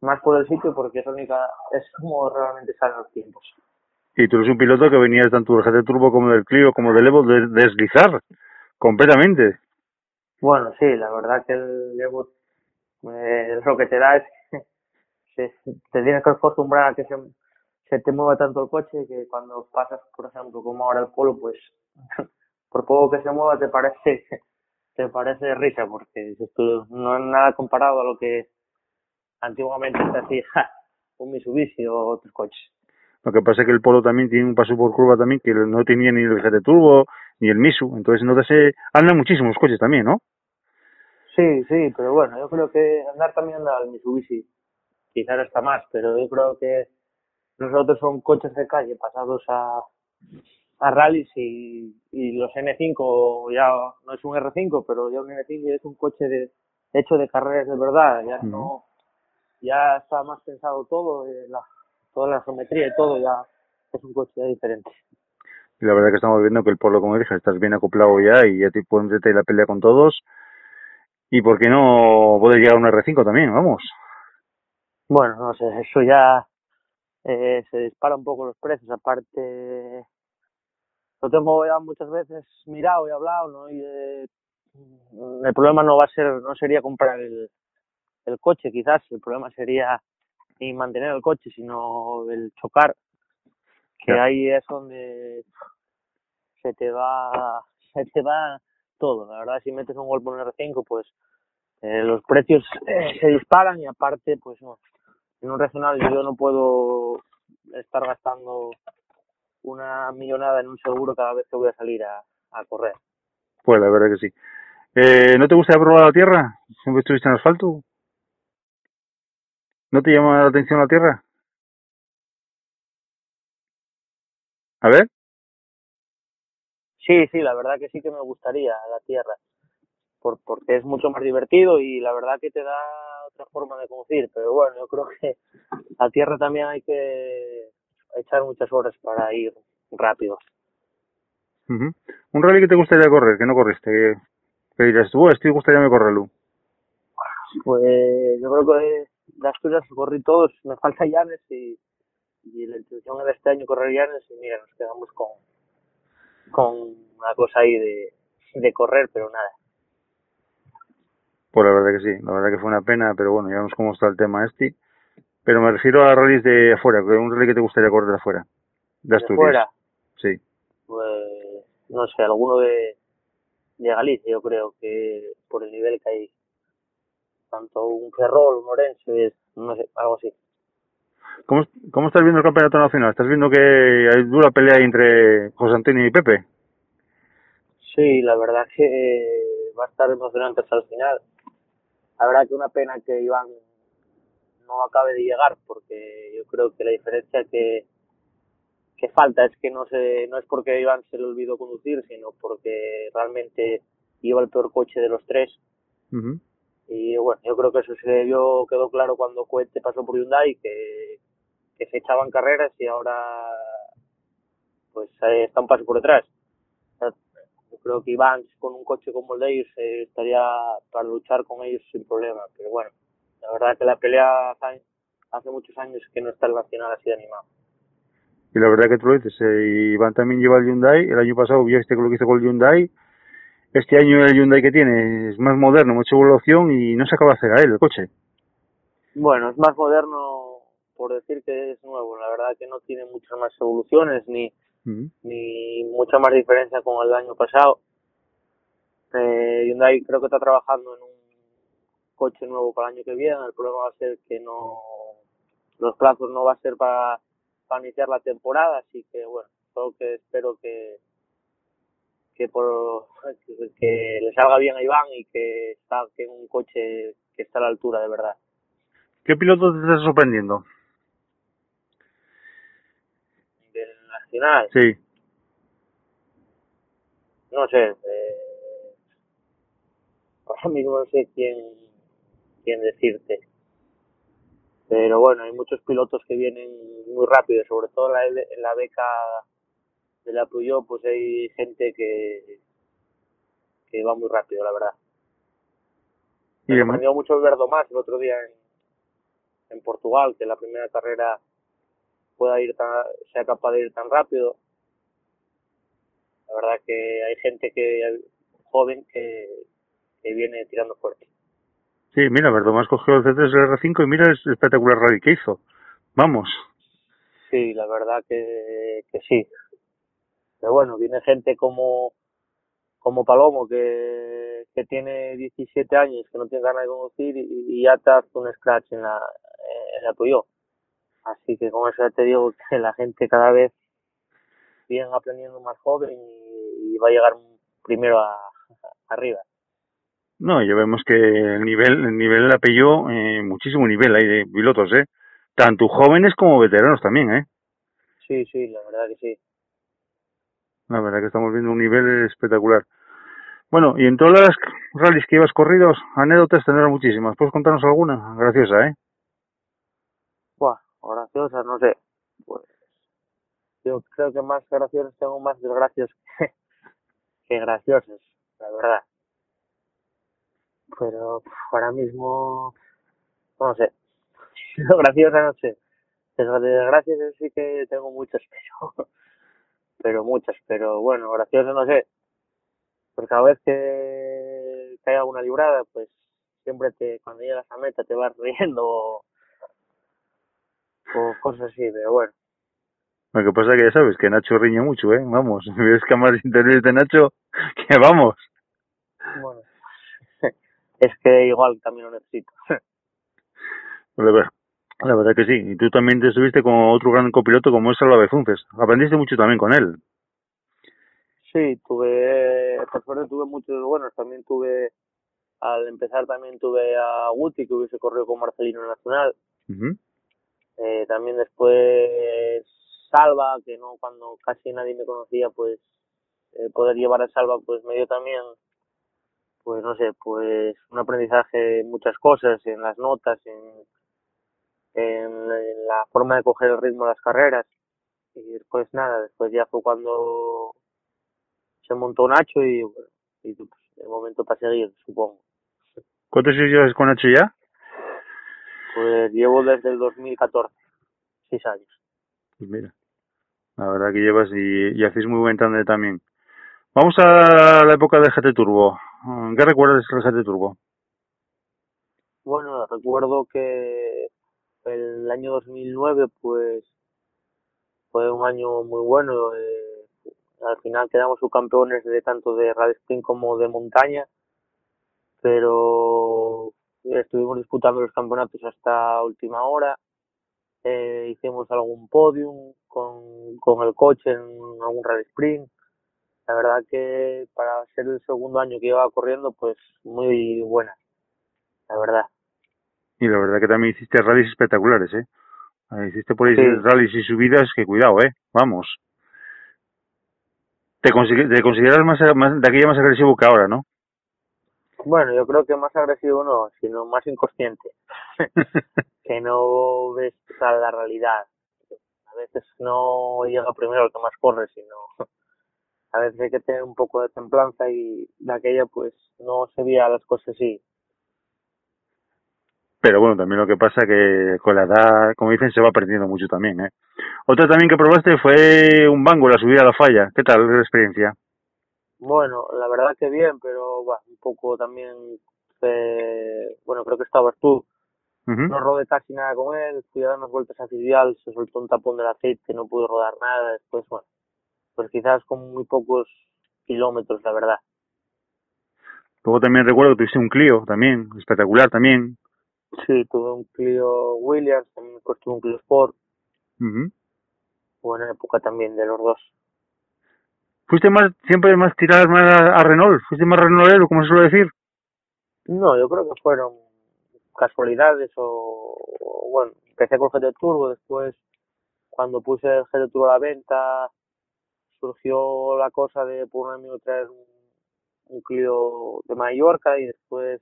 más por el sitio porque es única, es como realmente salen los tiempos. Y tú eres un piloto que venía tanto del GT Turbo como del Clio como del Evo de deslizar completamente. Bueno, sí, la verdad que el Evo eh, lo que te da es que te tienes que acostumbrar a que se, se te mueva tanto el coche que cuando pasas, por ejemplo, como ahora el Polo, pues por poco que se mueva te parece te parece risa porque esto no es nada comparado a lo que antiguamente se hacía un Mitsubishi o otros coches. Lo que pasa es que el Polo también tiene un paso por curva también que no tenía ni el GT Turbo ni el Misu, entonces no se andan muchísimos coches también, ¿no? Sí, sí, pero bueno, yo creo que andar también anda al Mitsubishi quizás está más, pero yo creo que nosotros son coches de calle pasados a a rallies y, y los N5 ya no es un R5 pero ya un N5 es un coche de hecho de carreras de verdad ya no, no ya está más pensado todo eh, la, toda la geometría y todo ya es un coche ya diferente. Y la verdad que estamos viendo que el polo como dije estás bien acoplado ya y ya te puedes meter la pelea con todos. Y por qué no puedes llegar a un R5 también vamos. Bueno no sé eso ya eh, se dispara un poco los precios. Aparte lo tengo ya muchas veces mirado y hablado, ¿no? Y eh, el problema no va a ser, no sería comprar el, el coche, quizás, el problema sería ni mantener el coche, sino el chocar, que ahí es donde se te va, se te va todo, la verdad, si metes un golpe en un R5, pues eh, los precios eh, se disparan y aparte, pues no, en un regional yo no puedo estar gastando una millonada en un seguro cada vez que voy a salir a, a correr. Pues la verdad que sí. Eh, ¿No te gusta probar la tierra? ¿Siempre estuviste en asfalto? ¿No te llama la atención la tierra? A ver. Sí, sí, la verdad que sí que me gustaría la tierra. Por, porque es mucho más divertido y la verdad que te da otra forma de conducir. Pero bueno, yo creo que la tierra también hay que echar muchas horas para ir rápido. Un rally que te gustaría correr, que no corriste, que, dirás tú, "Oh, este gustaría correrlo. Pues yo creo que de Asturias corrí todos, me falta Llanes y, y la intención era este año correr Llanes y mira, nos quedamos con, con una cosa ahí de, de correr, pero nada. Pues la verdad que sí, la verdad que fue una pena, pero bueno, ya vemos cómo está el tema este. Pero me refiero a rallies de afuera, que un rally que te gustaría correr de afuera, de De Asturias. fuera, Sí. pues no sé, alguno de, de Galicia, yo creo que por el nivel que hay, tanto un Ferrol, un Orense, no sé, algo así. ¿Cómo, ¿Cómo estás viendo el campeonato nacional? ¿Estás viendo que hay dura pelea entre José Antonio y Pepe? Sí, la verdad que va a estar emocionante hasta el final. Verdad que una pena que Iván no acabe de llegar, porque yo creo que la diferencia que, que falta es que no se, no es porque Iván se le olvidó conducir, sino porque realmente lleva el peor coche de los tres. Y bueno, yo creo que eso se vio, quedó claro cuando Cohete pasó por Hyundai, que, que se echaban carreras y ahora pues eh, está un paso por detrás. O sea, Yo creo que Iván con un coche como el de ellos eh, estaría para luchar con ellos sin problema. Pero bueno, la verdad que la pelea hace, hace muchos años que no está el Nacional así de animado. Y la verdad que tú lo dices, eh, Iván también lleva el Hyundai, el año pasado viste lo que hizo con el Hyundai, este año el Hyundai que tiene es más moderno, mucha evolución y no se acaba de hacer a él el coche. Bueno, es más moderno por decir que es nuevo. La verdad que no tiene muchas más evoluciones ni ni mucha más diferencia con el año pasado. Eh, Hyundai creo que está trabajando en un coche nuevo para el año que viene. El problema va a ser que no los plazos no va a ser para, para iniciar la temporada, así que bueno, solo que espero que que por que, que le salga bien a Iván y que saque un coche que está a la altura de verdad. ¿Qué piloto te está sorprendiendo? Del nacional, Sí. no sé, eh, ahora mismo no sé quién, quién decirte. Pero bueno, hay muchos pilotos que vienen muy rápido, sobre todo en la, en la beca de la Peugeot, pues hay gente que, que va muy rápido, la verdad. Y Me sorprendió mucho el Verdomás el otro día en, en Portugal, que la primera carrera pueda ir tan, sea capaz de ir tan rápido. La verdad que hay gente que joven que, que viene tirando fuerte. Sí, mira, Verdomás cogió el C3 R5 y mira el espectacular rally que hizo. Vamos. Sí, la verdad que, sí. Pero bueno, viene gente como como Palomo que, que tiene 17 años, que no tiene ganas de conducir y, ya te hace un scratch en la, en. Así que con eso ya te digo que la gente cada vez viene aprendiendo más joven y, y va a llegar primero a, arriba. No, ya vemos que el nivel, el nivel la Peugeot, eh, muchísimo nivel hay de pilotos, ¿eh? Tanto jóvenes como veteranos también, ¿eh? Sí, sí, la verdad que sí. La verdad que estamos viendo un nivel espectacular. Bueno, y en todas las rallies que ibas corridos, anécdotas tendrás muchísimas. ¿Puedes contarnos alguna? Graciosa, ¿eh? Buah, graciosas, no sé. Pues yo creo que más graciosas tengo más desgracias que, que graciosas, la verdad. Pero ahora mismo, no sé. Graciosa no sé. Desgra- Desgracias sí que tengo muchas, pero, pero muchas. Pero bueno, gracioso no sé. Porque cada vez que, que hay alguna librada, pues siempre te, cuando llegas a meta te vas riendo o, o cosas así, pero bueno. Lo que pasa es que ya sabes que Nacho riñe mucho, ¿eh? Vamos, ves cámaras interiores de Nacho, que vamos. Bueno, es que igual también lo necesito. La verdad, la verdad que sí. Y tú también te estuviste con otro gran copiloto como es Salva Bezunces. Aprendiste mucho también con él. Sí, tuve, por suerte tuve muchos buenos. También tuve, al empezar también tuve a Guti, que hubiese corrido con Marcelino Nacional. Eh, también después Salva, que no cuando casi nadie me conocía, pues eh, poder llevar a Salva, pues me dio también, pues no sé, pues un aprendizaje en muchas cosas, en las notas, en, en, en la forma de coger el ritmo de las carreras. Y después nada, después ya fue cuando se montó Nacho y, bueno, y pues, el momento para seguir, supongo. ¿Cuántos años llevas con Nacho ya? Pues llevo desde el 2014, seis años. Pues mira, la verdad que llevas y, y hacéis muy buen tándem también. Vamos a la época del GT Turbo. ¿Qué recuerdas del GT Turbo? Bueno, recuerdo que el año 2009 pues fue un año muy bueno. Eh, al final quedamos subcampeones de tanto de rally sprint como de montaña, pero estuvimos disputando los campeonatos hasta última hora. Eh, hicimos algún podium con, con el coche en algún rally sprint. La verdad que para ser el segundo año que iba corriendo, pues muy buena, la verdad. Y la verdad que también hiciste rallies espectaculares, ¿eh? Eh, Hiciste por ahí Sí. rallies y subidas que cuidado, ¿eh? Vamos. Te, te consideras más, más de aquella más agresivo que ahora, ¿no? Bueno, yo creo que más agresivo no, sino más inconsciente. que no ves o sea, la realidad. A veces no llega primero el que más corre, sino a veces hay que tener un poco de templanza y de aquella pues no se veía las cosas así. Pero bueno, también lo que pasa que con la edad, como dicen, se va perdiendo mucho también, ¿eh? Otra también que probaste fue un bango, la subida a la falla. ¿Qué tal la experiencia? Bueno, la verdad que bien, pero bueno, un poco también, eh, bueno, creo que estabas tú. Ujú. No rodé casi nada con él, fui a dar unas vueltas a Fisial, se soltó un tapón del aceite, no pude rodar nada, después, bueno, pues quizás con muy pocos kilómetros, la verdad. Luego también recuerdo que tuviste un Clio también, espectacular también. Sí, tuve un Clio Williams, también tuve un Clio Sport, Ujú. buena época también de los dos. ¿Fuiste más, siempre más tirar más a, a Renault? ¿Fuiste más Renaultero, como se suele decir? No, yo creo que fueron casualidades o, o, bueno, empecé con GT Turbo, después cuando puse el GT Turbo a la venta surgió la cosa de por un amigo traer un, un Clio de Mallorca y después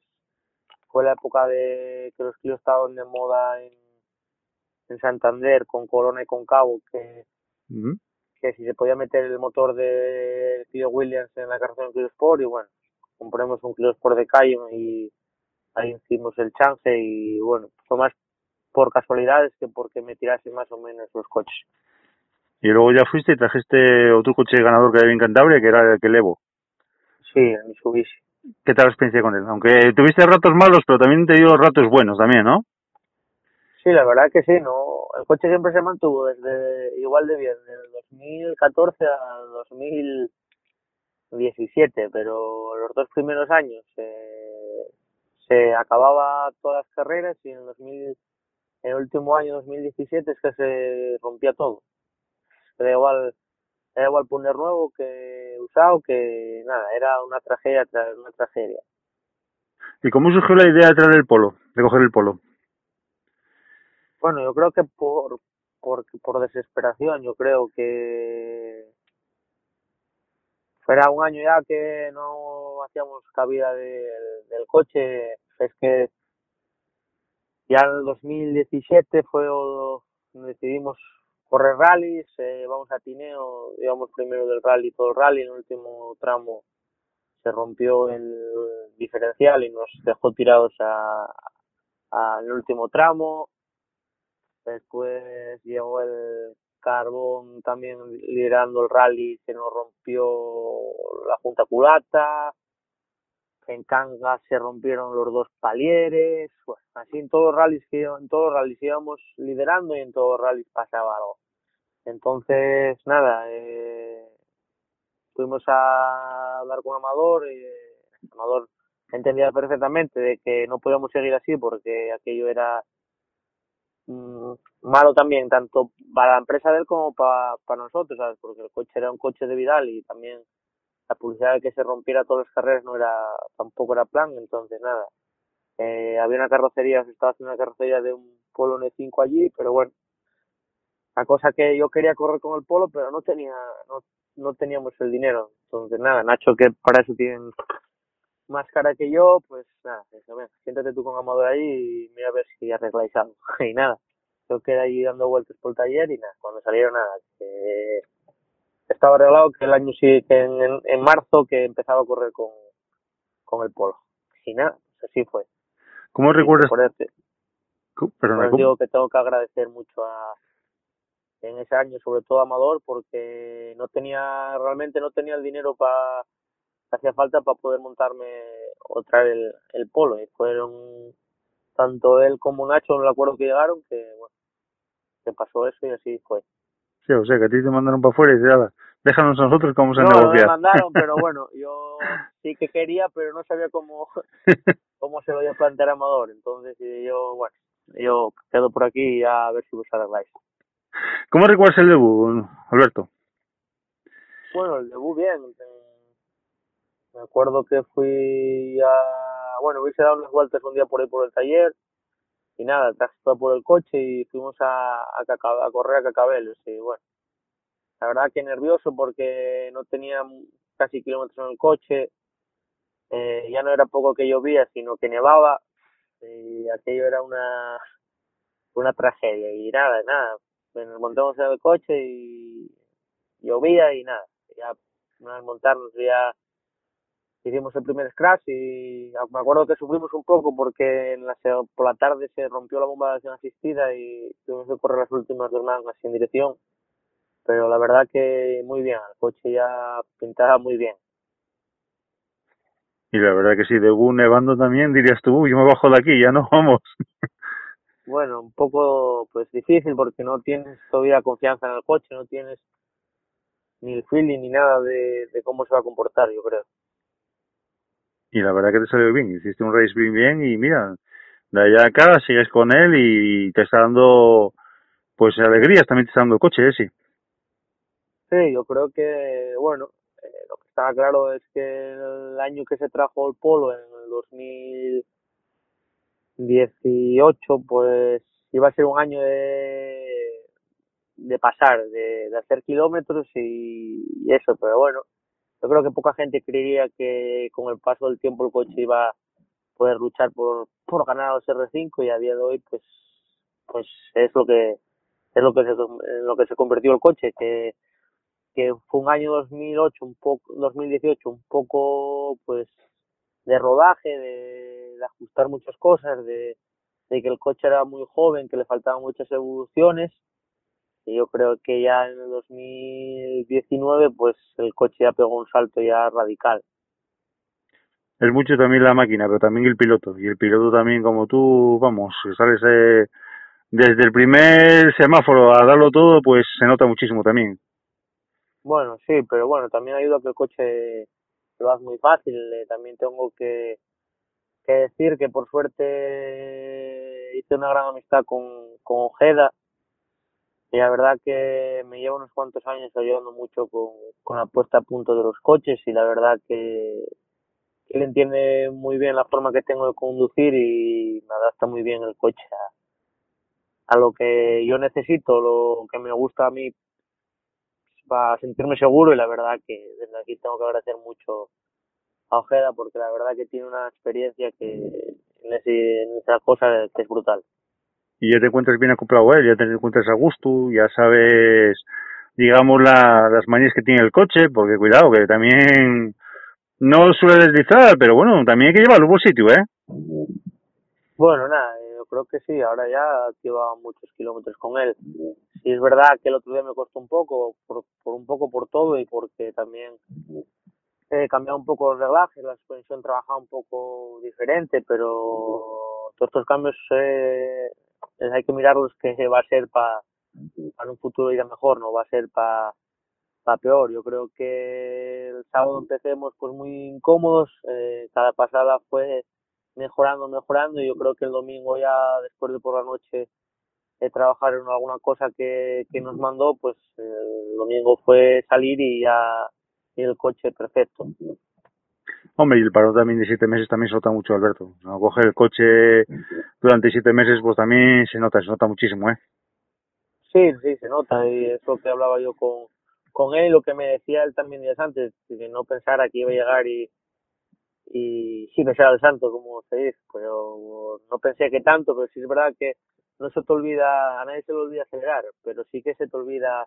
fue la época de que los Clio estaban de moda en, en Santander con Corona y con Cabo que que si se podía meter el motor de Clio Williams en la carrocería de Clio Sport y bueno, compramos un Clio Sport de calle y ahí hicimos el chance y bueno, fue más por casualidades que porque me tirase más o menos los coches. Y luego ya fuiste y trajiste otro coche ganador que había en Cantabria, que era el que Levo. Sí, el Mitsubishi. ¿Qué tal la experiencia con él? Aunque tuviste ratos malos, pero también te dio ratos buenos también, ¿no? Sí, la verdad que sí, no, el coche siempre se mantuvo desde igual de bien, desde el 2014 al 2017, pero los dos primeros años eh, se acababa todas las carreras y en el 2000, en el último año 2017 es que se rompía todo. Era igual, era igual poner nuevo que usado, que nada, era una tragedia tras una tragedia. ¿Y cómo surgió la idea de traer el polo, de coger el polo? Bueno, yo creo que por, por, por desesperación, yo creo que fuera un año ya que no hacíamos cabida del, del coche, es que ya en el 2017 fue decidimos correr rallies, eh, vamos a Tineo, íbamos primero del rally, todo el rally, en el último tramo se rompió el diferencial y nos dejó tirados a, a- el último tramo, Después llegó el Carbón también liderando el rally, se nos rompió la junta culata. En Cangas se rompieron los dos palieres. Así en todos los rallies que en todos los rallies íbamos liderando y en todos los rallies pasaba algo. Entonces, nada, eh, fuimos a hablar con Amador y eh, Amador entendía perfectamente de que no podíamos seguir así porque aquello era mm, malo también, tanto para la empresa de él como para, para nosotros, ¿sabes? Porque el coche era un coche de Vidal y también la publicidad de que se rompiera todas las carreras no era, tampoco era plan, entonces nada. Eh, había una carrocería, se estaba haciendo una carrocería de un Polo N5 allí, pero bueno, la cosa que yo quería correr con el Polo, pero no tenía, no, no teníamos el dinero, entonces nada, Nacho que para eso tienen más cara que yo, pues nada, eso, siéntate tú con Amador ahí y mira a ver si arregláis algo. Y nada, yo quedé ahí dando vueltas por el taller y nada, cuando salieron nada, que estaba arreglado que el año sí, que en, en, marzo que empezaba a correr con, con el polo. Y nada, pues así fue. ¿Cómo recuerdas? Perdona, Pues ¿cómo- digo que tengo que agradecer mucho a en ese año sobre todo Amador porque no tenía realmente no tenía el dinero para hacía falta para poder montarme o traer el, el polo. Y fueron tanto él como Nacho no me acuerdo que llegaron que bueno que pasó eso y así fue. Sí, o sea, que a ti te mandaron para afuera y dices, "Ala, déjanos a nosotros vamos a no, no me mandaron pero bueno yo sí que quería pero no sabía cómo cómo se lo iba a plantear Amador. Entonces yo bueno yo quedo por aquí y a ver si vos arregláis ¿Cómo recuerdas el debut, Alberto? Bueno, el debut bien. Me acuerdo que fui a... Bueno, hubiese dado unas vueltas un día por ahí por el taller y nada, traje todo por el coche y fuimos a, a, a correr a Cacabelos y bueno, la verdad que nervioso porque no tenía casi kilómetros en el coche, eh, ya no era poco que llovía, sino que nevaba y aquello era una, una tragedia y nada, nada, nos montamos en el coche y llovía y nada, ya vez montarnos ya hicimos el primer scratch y me acuerdo que sufrimos un poco porque en la, por la tarde se rompió la bomba de acción asistida y tuvimos que correr las últimas dos mangas sin dirección, pero la verdad que muy bien, el coche ya pintaba muy bien. Y la verdad que sí, debut nevando también, dirías tú, "Uy, yo me bajo de aquí, ya no vamos. Bueno, un poco pues difícil porque no tienes todavía confianza en el coche, no tienes ni el feeling ni nada de, de cómo se va a comportar, yo creo. Y la verdad que te salió bien, hiciste un race bien bien y mira, de allá acá sigues con él y te está dando, pues alegrías, también te está dando el coche, ¿eh? sí. Sí, yo creo que, bueno, eh, lo que está claro es que el año que se trajo el polo, en el 2018, pues iba a ser un año de, de pasar, de, de hacer kilómetros y, y eso, pero bueno, yo creo que poca gente creería que con el paso del tiempo el coche iba a poder luchar por, por ganar a los R5 y a día de hoy, pues, pues es lo que es lo que se, en lo que se convirtió el coche, que que fue un año 2008, un poco, 2018, un poco, pues, de rodaje, de, de ajustar muchas cosas, de, de que el coche era muy joven, que le faltaban muchas evoluciones. Y yo creo que ya en el 2019, pues, el coche ya pegó un salto ya radical. Es mucho también la máquina, pero también el piloto. Y el piloto también, como tú, vamos, sales eh, desde el primer semáforo a darlo todo, pues se nota muchísimo también. Bueno, sí, pero bueno, también ayuda que el coche lo hagas muy fácil. Eh, también tengo que, que decir que por suerte hice una gran amistad con, Ojeda. Y la verdad que me lleva unos cuantos años ayudando mucho con, con la puesta a punto de los coches y la verdad que él entiende muy bien la forma que tengo de conducir y me adapta muy bien el coche a, a lo que yo necesito, lo que me gusta a mí para sentirme seguro y la verdad que desde aquí tengo que agradecer mucho a Ojeda porque la verdad que tiene una experiencia que en, ese, en esa cosa que es brutal. Y ya te encuentras bien acoplado a él, ya te encuentras a gusto, ya sabes, digamos, la, las manías que tiene el coche, porque cuidado, que también no suele deslizar, pero bueno, también hay que llevarlo a buen sitio, ¿eh? Bueno, nada, yo creo que sí, ahora ya lleva muchos kilómetros con él. Sí es verdad que el otro día me costó un poco, por, por un poco por todo y porque también he cambiado un poco los reglajes, la suspensión trabajaba un poco diferente, pero todos estos cambios eh, hay que mirarlos que va a ser para para un futuro ir a mejor, no va a ser para pa peor. Yo creo que el sábado empecemos pues muy incómodos, eh, cada pasada fue mejorando, mejorando y yo creo que el domingo ya después de por la noche de trabajar en alguna cosa que, que nos mandó, pues el domingo fue salir y ya el coche perfecto. Hombre, y el parón también de siete meses también se nota mucho, Alberto. No coger el coche durante siete meses, pues también se nota, se nota muchísimo, ¿eh? Sí, sí, se nota y es lo que hablaba yo con, con él, lo que me decía él también días antes, que no pensara que iba a llegar y, y sí pensaba el santo, como se dice, pero no pensé que tanto, pero sí es verdad que no se te olvida, a nadie se le olvida acelerar, pero sí que se te olvida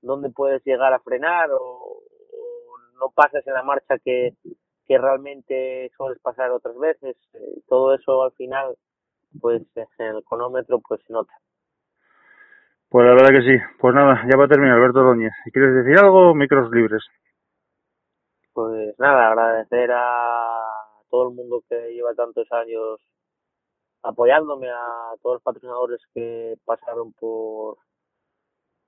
dónde puedes llegar a frenar o no pasas en la marcha que, que realmente sueles pasar otras veces. Eh, todo eso al final, pues en el cronómetro, pues se nota. Pues la verdad que sí. Pues nada, ya va a terminar, Alberto Doñez. Quieres decir algo, micros libres. Pues nada, agradecer a todo el mundo que lleva tantos años apoyándome, a todos los patrocinadores que pasaron por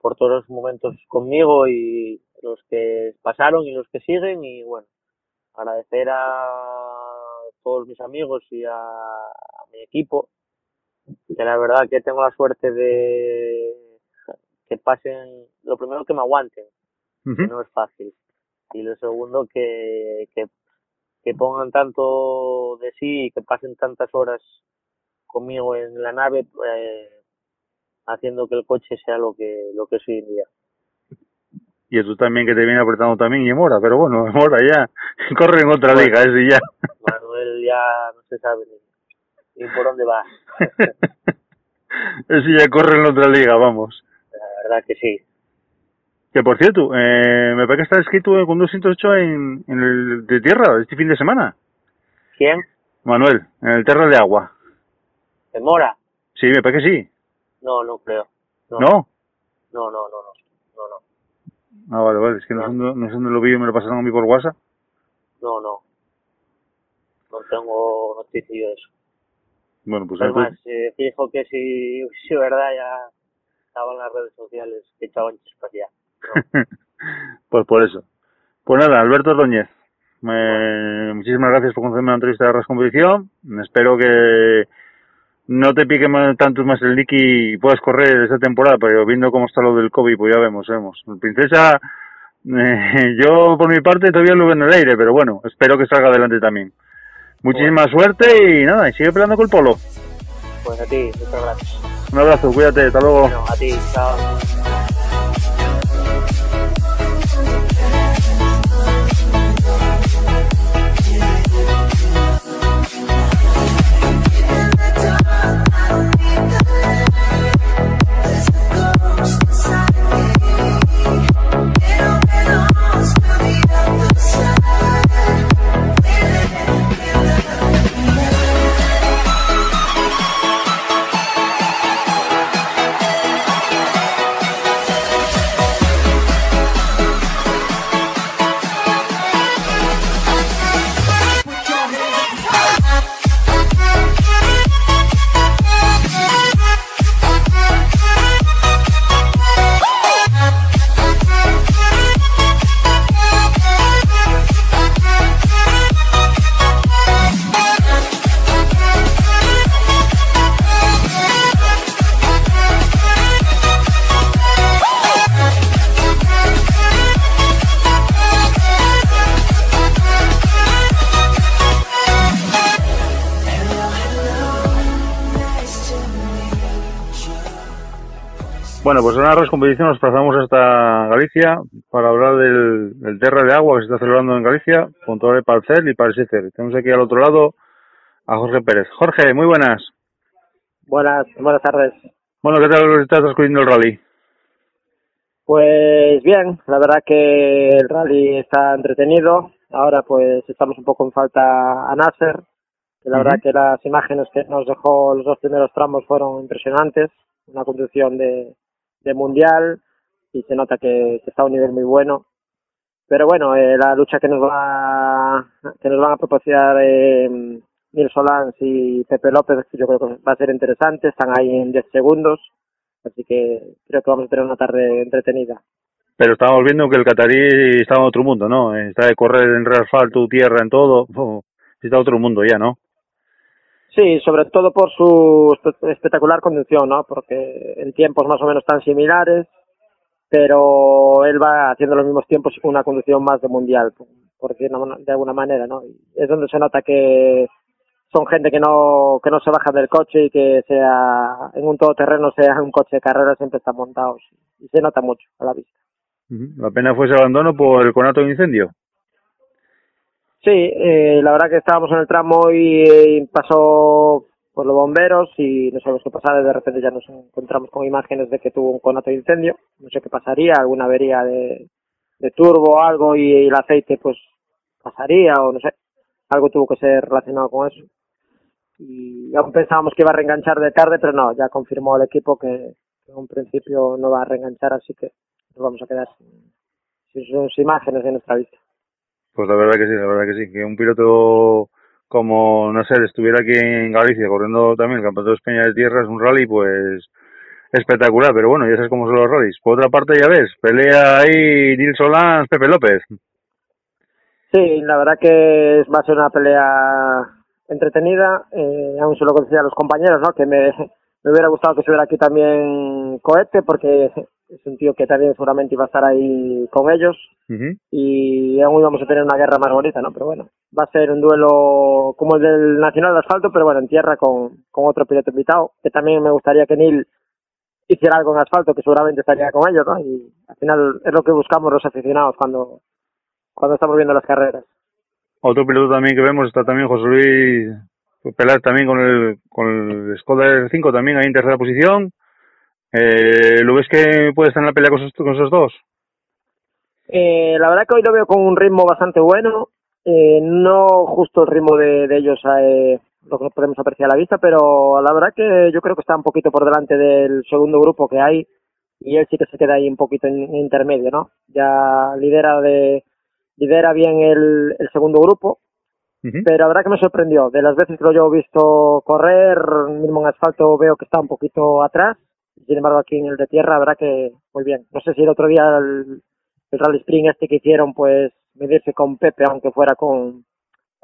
por todos los momentos conmigo y los que pasaron y los que siguen y bueno, agradecer a todos mis amigos y a, a mi equipo, que la verdad que tengo la suerte de que pasen, lo primero que me aguanten, que no es fácil, y lo segundo que, que, que pongan tanto de sí y que pasen tantas horas conmigo en la nave, eh, haciendo que el coche sea lo que, lo que es hoy en día. Y tú también que te viene apretando también y Mora, pero bueno, Mora ya corre en otra liga, ese ya. Manuel ya no se sabe ni, por dónde va. ese ya corre en otra liga, vamos. La verdad que sí. Que por cierto, eh, me parece que está escrito con 208 en, en el de tierra este fin de semana. ¿Quién? Manuel, en el Terra de Agua. ¿De Mora? Sí, me parece que sí. No, no creo. No, no, no, no, no, Ah, vale, vale. Es que no, sé, dónde- no sé dónde lo vi me lo pasaron a mí por WhatsApp. no, no. No tengo noticia de eso. Bueno, pues Además, eh, fijo que si, si verdad ya estaban las redes sociales que echaban chispas ya. pues por eso. Pues nada, Alberto Ordóñez, me- muchísimas gracias por concederme la entrevista de Ras Competición. Espero que no te pique más- tanto más el Niki y puedas correr esta temporada, pero viendo cómo está lo del COVID, pues ya vemos, vemos. Princesa, eh, yo por mi parte todavía lo veo en el aire, pero bueno, espero que salga adelante también. Muchísima suerte y nada, y sigue peleando con el polo. Pues a ti, muchas gracias. Un abrazo, cuídate, hasta luego. Bueno, a ti, chao. Bueno, en una res competición nos pasamos hasta Galicia para hablar del, del Terra de Agua que se está celebrando en Galicia con todo el Parcel y Parsecer. Tenemos aquí al otro lado a Jorge Pérez. Jorge, muy buenas. Buenas, buenas tardes. Bueno, ¿qué tal está transcurriendo el rally? Pues bien, la verdad que el rally está entretenido. Ahora pues estamos un poco en falta a Nasser. que La verdad que las imágenes que nos dejó los dos primeros tramos fueron impresionantes. Una conducción de, de mundial y se nota que, que está a un nivel muy bueno. Pero bueno, eh, la lucha que nos va que nos van a proporcionar eh, Solans y Pepe López, yo creo que va a ser interesante. Están ahí en 10 segundos. Así que creo que vamos a tener una tarde entretenida. Pero estábamos viendo que el catarí está en otro mundo, ¿no? Está de correr en asfalto, tierra, en todo. Está en otro mundo ya, ¿no? Sí, sobre todo por su espe- espectacular conducción, ¿no? Porque en tiempos más o menos tan similares, pero él va haciendo los mismos tiempos una conducción más de mundial, por decirlo de alguna manera, ¿no? Y es donde se nota que son gente que no que no se baja del coche y que sea en un todoterreno sea un coche de carrera siempre están montados y se nota mucho a la vista. La pena fue ese abandono por el conato de incendio. Sí, eh, la verdad que estábamos en el tramo y eh, pasó por los bomberos y no sabemos qué pasaba, de repente ya nos encontramos con imágenes de que tuvo un conato de incendio, no sé qué pasaría, alguna avería de, turbo o algo y el aceite pues pasaría o no sé, algo tuvo que ser relacionado con eso. Y aún pensábamos que iba a reenganchar de tarde, pero no, ya confirmó el equipo que, en un principio no va a reenganchar, así que nos vamos a quedar sin, sin sus imágenes de nuestra vista. Pues la verdad que sí, la verdad que sí, que un piloto como Nasser estuviera aquí en Galicia corriendo también el Campeonato de España de Tierras, un rally, pues espectacular, pero bueno, ya sabes cómo son los rallies. Por otra parte, ya ves, pelea ahí Nils Solans, Pepe López. Sí, la verdad que va a ser una pelea entretenida. Eh, aún se lo decía a los compañeros, ¿no? Que me, me hubiera gustado que estuviera aquí también Cohete, porque es un tío que también seguramente iba a estar ahí con ellos. Y aún íbamos a tener una guerra más bonita, ¿no? Pero bueno, va a ser un duelo como el del Nacional de Asfalto, pero bueno, en tierra con, con otro piloto invitado, que también me gustaría que Neil hiciera algo en asfalto, que seguramente estaría con ellos, ¿no? Y al final es lo que buscamos los aficionados cuando, cuando estamos viendo las carreras. Otro piloto también que vemos está también José Luis Pelar también con el, con el Skoda R5 también ahí en tercera posición. Eh, ¿Lo ves que puede estar en la pelea con esos, con esos dos? Eh, la verdad que hoy lo veo con un ritmo bastante bueno, eh, no justo el ritmo de, de ellos, eh, lo que podemos apreciar a la vista, pero la verdad que yo creo que está un poquito por delante del segundo grupo que hay y él sí que se queda ahí un poquito en, en intermedio, ¿no? Ya lidera de lidera bien el, el segundo grupo, Pero la verdad que me sorprendió. De las veces que lo yo he visto correr, mismo en asfalto veo que está un poquito atrás. Sin embargo, aquí en el de tierra, la verdad que muy bien. No sé si el otro día el, el Rally Spring este que hicieron, pues medirse con Pepe, aunque fuera con,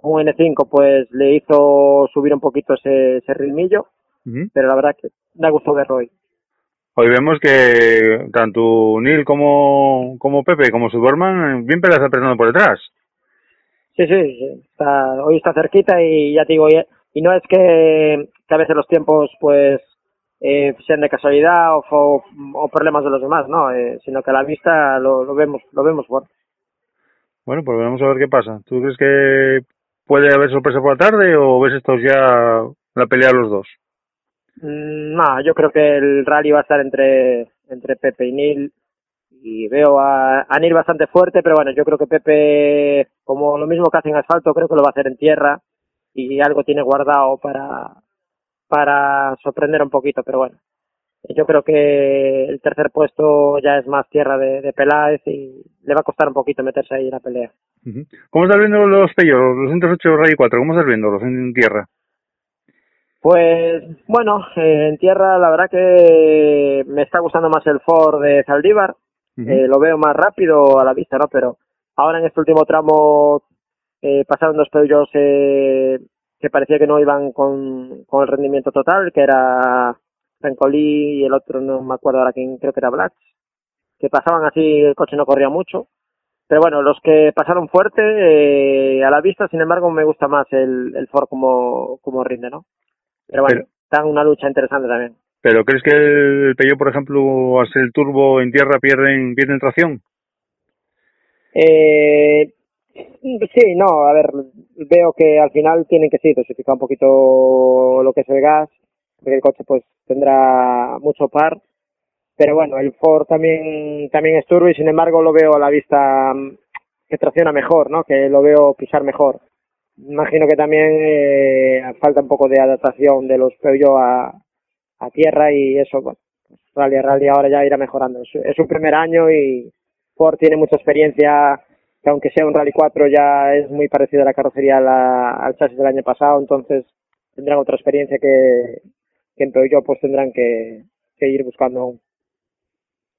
un N5, pues le hizo subir un poquito ese, ese ritmillo. Pero la verdad que me gustó verlo hoy. Hoy vemos que tanto Neil como, como Pepe como Superman bien peleas apretando por detrás. Sí, sí. Está, hoy está cerquita y ya te digo, y, no es que, que a veces los tiempos pues eh, sean de casualidad o, o, o problemas de los demás, no, eh, sino que a la vista lo, lo vemos, lo vemos fuerte. Bueno, pues vamos a ver qué pasa. ¿Tú crees que puede haber sorpresa por la tarde o ves estos ya la pelea los dos? Mm, No, yo creo que el rally va a estar entre, entre Pepe y Neil y veo a, a Neil bastante fuerte, pero bueno, yo creo que Pepe, como lo mismo que hace en asfalto, creo que lo va a hacer en tierra y algo tiene guardado para, para sorprender un poquito, pero bueno. Yo creo que el tercer puesto ya es más tierra de, de Peláez y le va a costar un poquito meterse ahí en la pelea. ¿Cómo estás viendo los Peugeot, los 108 Rally 4? ¿Cómo estás viéndolos en tierra? Pues bueno, eh, en tierra la verdad que me está gustando más el Ford de Zaldívar, Eh, lo veo más rápido a la vista, ¿no? Pero ahora en este último tramo eh, pasaron dos Peugeots eh, que parecía que no iban con, con el rendimiento total, que era Rencolí y el otro no me acuerdo ahora quién, creo que era Black, que pasaban así, el coche no corría mucho. Pero bueno, los que pasaron fuerte eh, a la vista, sin embargo, me gusta más el, el Ford como, como rinde, ¿no? Pero bueno, Pero- está una lucha interesante también. ¿Pero crees que el Peugeot, por ejemplo, al ser el turbo en tierra pierden, pierden tracción? Eh, sí, no, a ver, veo que al final tienen que sí, dosificar un poquito lo que es el gas, porque el coche pues tendrá mucho par, pero bueno, el Ford también, también es turbo y sin embargo lo veo a la vista mm, que tracciona mejor, ¿no? Que lo veo pisar mejor. Imagino que también eh, falta un poco de adaptación de los Peugeot a, a tierra y eso, bueno, rally a rally ahora ya irá mejorando. Es, su primer año y Ford tiene mucha experiencia, que aunque sea un Rally 4 ya es muy parecido a la carrocería a la- al chasis del año pasado, entonces tendrán otra experiencia que, que en Peugeot pues tendrán que, ir buscando aún.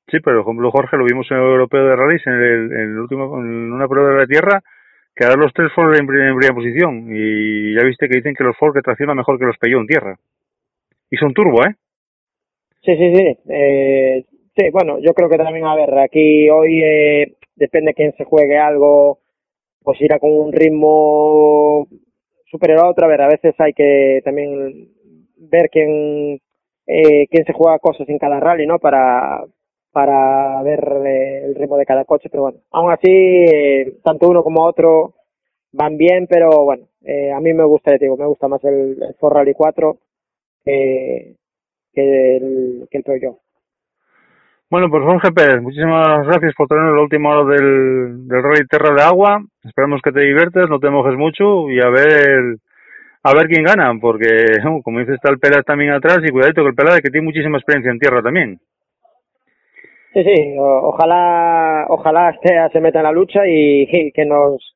Sí, pero por Jorge, lo vimos en el europeo de rallies, en, el, en, el último, en una prueba de la tierra, quedaron los tres Ford en, pri- en primera posición. Y ya viste que dicen que los Ford que mejor que los Peugeot en tierra. Y son turbo, ¿eh? Sí, sí, sí. Eh, sí, bueno, yo creo que también, a ver, aquí hoy eh, depende quién se juegue algo, pues irá con un ritmo superior a otro. A ver, a veces hay que también ver quién, eh, quién se juega cosas en cada rally, ¿no? Para, para ver eh, el ritmo de cada coche, pero bueno, aún así, eh, tanto uno como otro van bien, pero bueno, eh, a mí me gusta, digo, me gusta más el, el Ford Rally 4 que, que el, que el Peugeot. Bueno, pues Jorge Pérez, muchísimas gracias por tenernos la última hora del, del Rally Terra de Agua. Esperamos que te diviertes, no te mojes mucho y a ver a ver quién gana, porque como dice está el Peláez también atrás y cuidadito que el Peláez que tiene muchísima experiencia en tierra también. Sí, sí, o- ojalá, ojalá Astea se meta en la lucha y, y que nos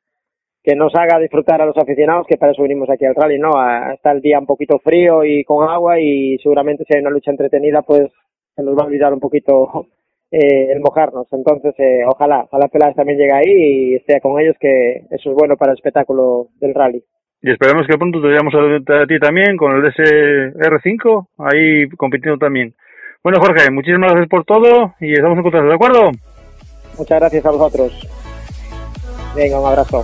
que nos haga disfrutar a los aficionados, que para eso vinimos aquí al rally, ¿no? Está el día un poquito frío y con agua y seguramente si hay una lucha entretenida, pues se nos va a olvidar un poquito eh, el mojarnos. Entonces, eh, ojalá, ojalá Peláez también llegue ahí y esté con ellos, que eso es bueno para el espectáculo del rally. Y esperemos que pronto te veamos a, a ti también con el SR5 ahí compitiendo también. Bueno, Jorge, muchísimas gracias por todo y estamos en contacto, ¿de acuerdo? Muchas gracias a vosotros. Venga, un abrazo.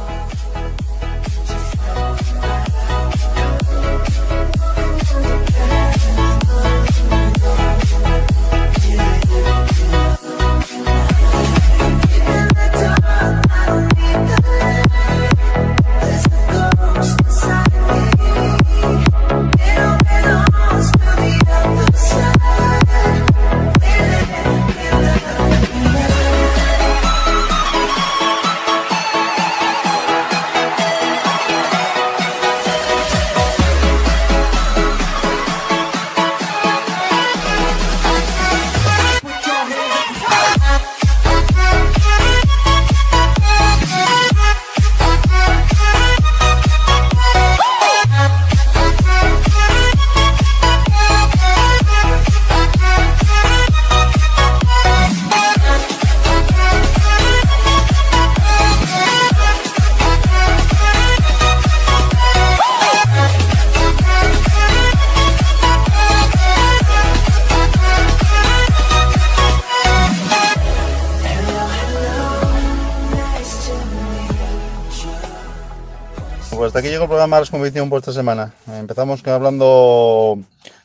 Programa de competición por esta semana. Empezamos hablando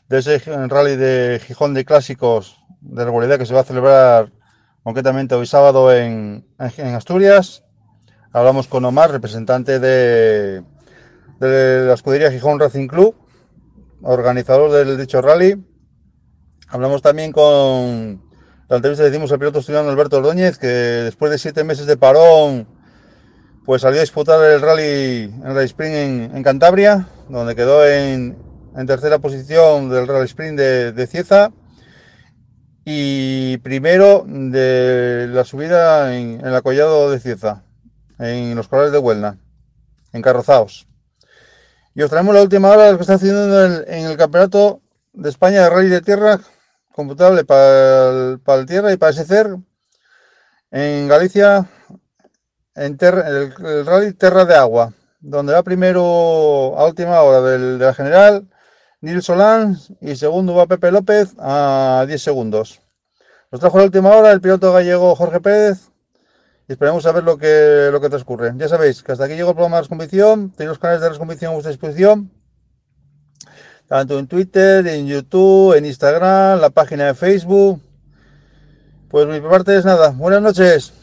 de ese rally de Gijón de Clásicos de regularidad que se va a celebrar concretamente hoy sábado en, en Asturias. Hablamos con Omar, representante de, de la escudería Gijón Racing Club, organizador del dicho rally. Hablamos también con la entrevista que hicimos al piloto estudiante Alberto Ordóñez, que después de siete meses de parón pues salió a disputar el rally en Rally Spring en, Cantabria, donde quedó en, tercera posición del Rally Spring de, Cieza y primero de la subida en, el acollado de Cieza, en los corrales de Huelna, en Carrozaos. Y os traemos la última hora de lo que está haciendo en el, el Campeonato de España de Rally de Tierra, computable para el, el Tierra y para SCER, en Galicia, en el, rally Terra de Agua, donde va primero a última hora del, de la general Nil Solán y segundo va Pepe López a 10 segundos. Nos trajo la última hora el piloto gallego Jorge Pérez y esperemos a ver lo que, lo que transcurre. Ya sabéis que hasta aquí llegó el programa de Resconvicción, tenéis los canales de Resconvicción a vuestra disposición, tanto en Twitter, en YouTube, en Instagram, la página de Facebook. Pues mi parte es nada. Buenas noches.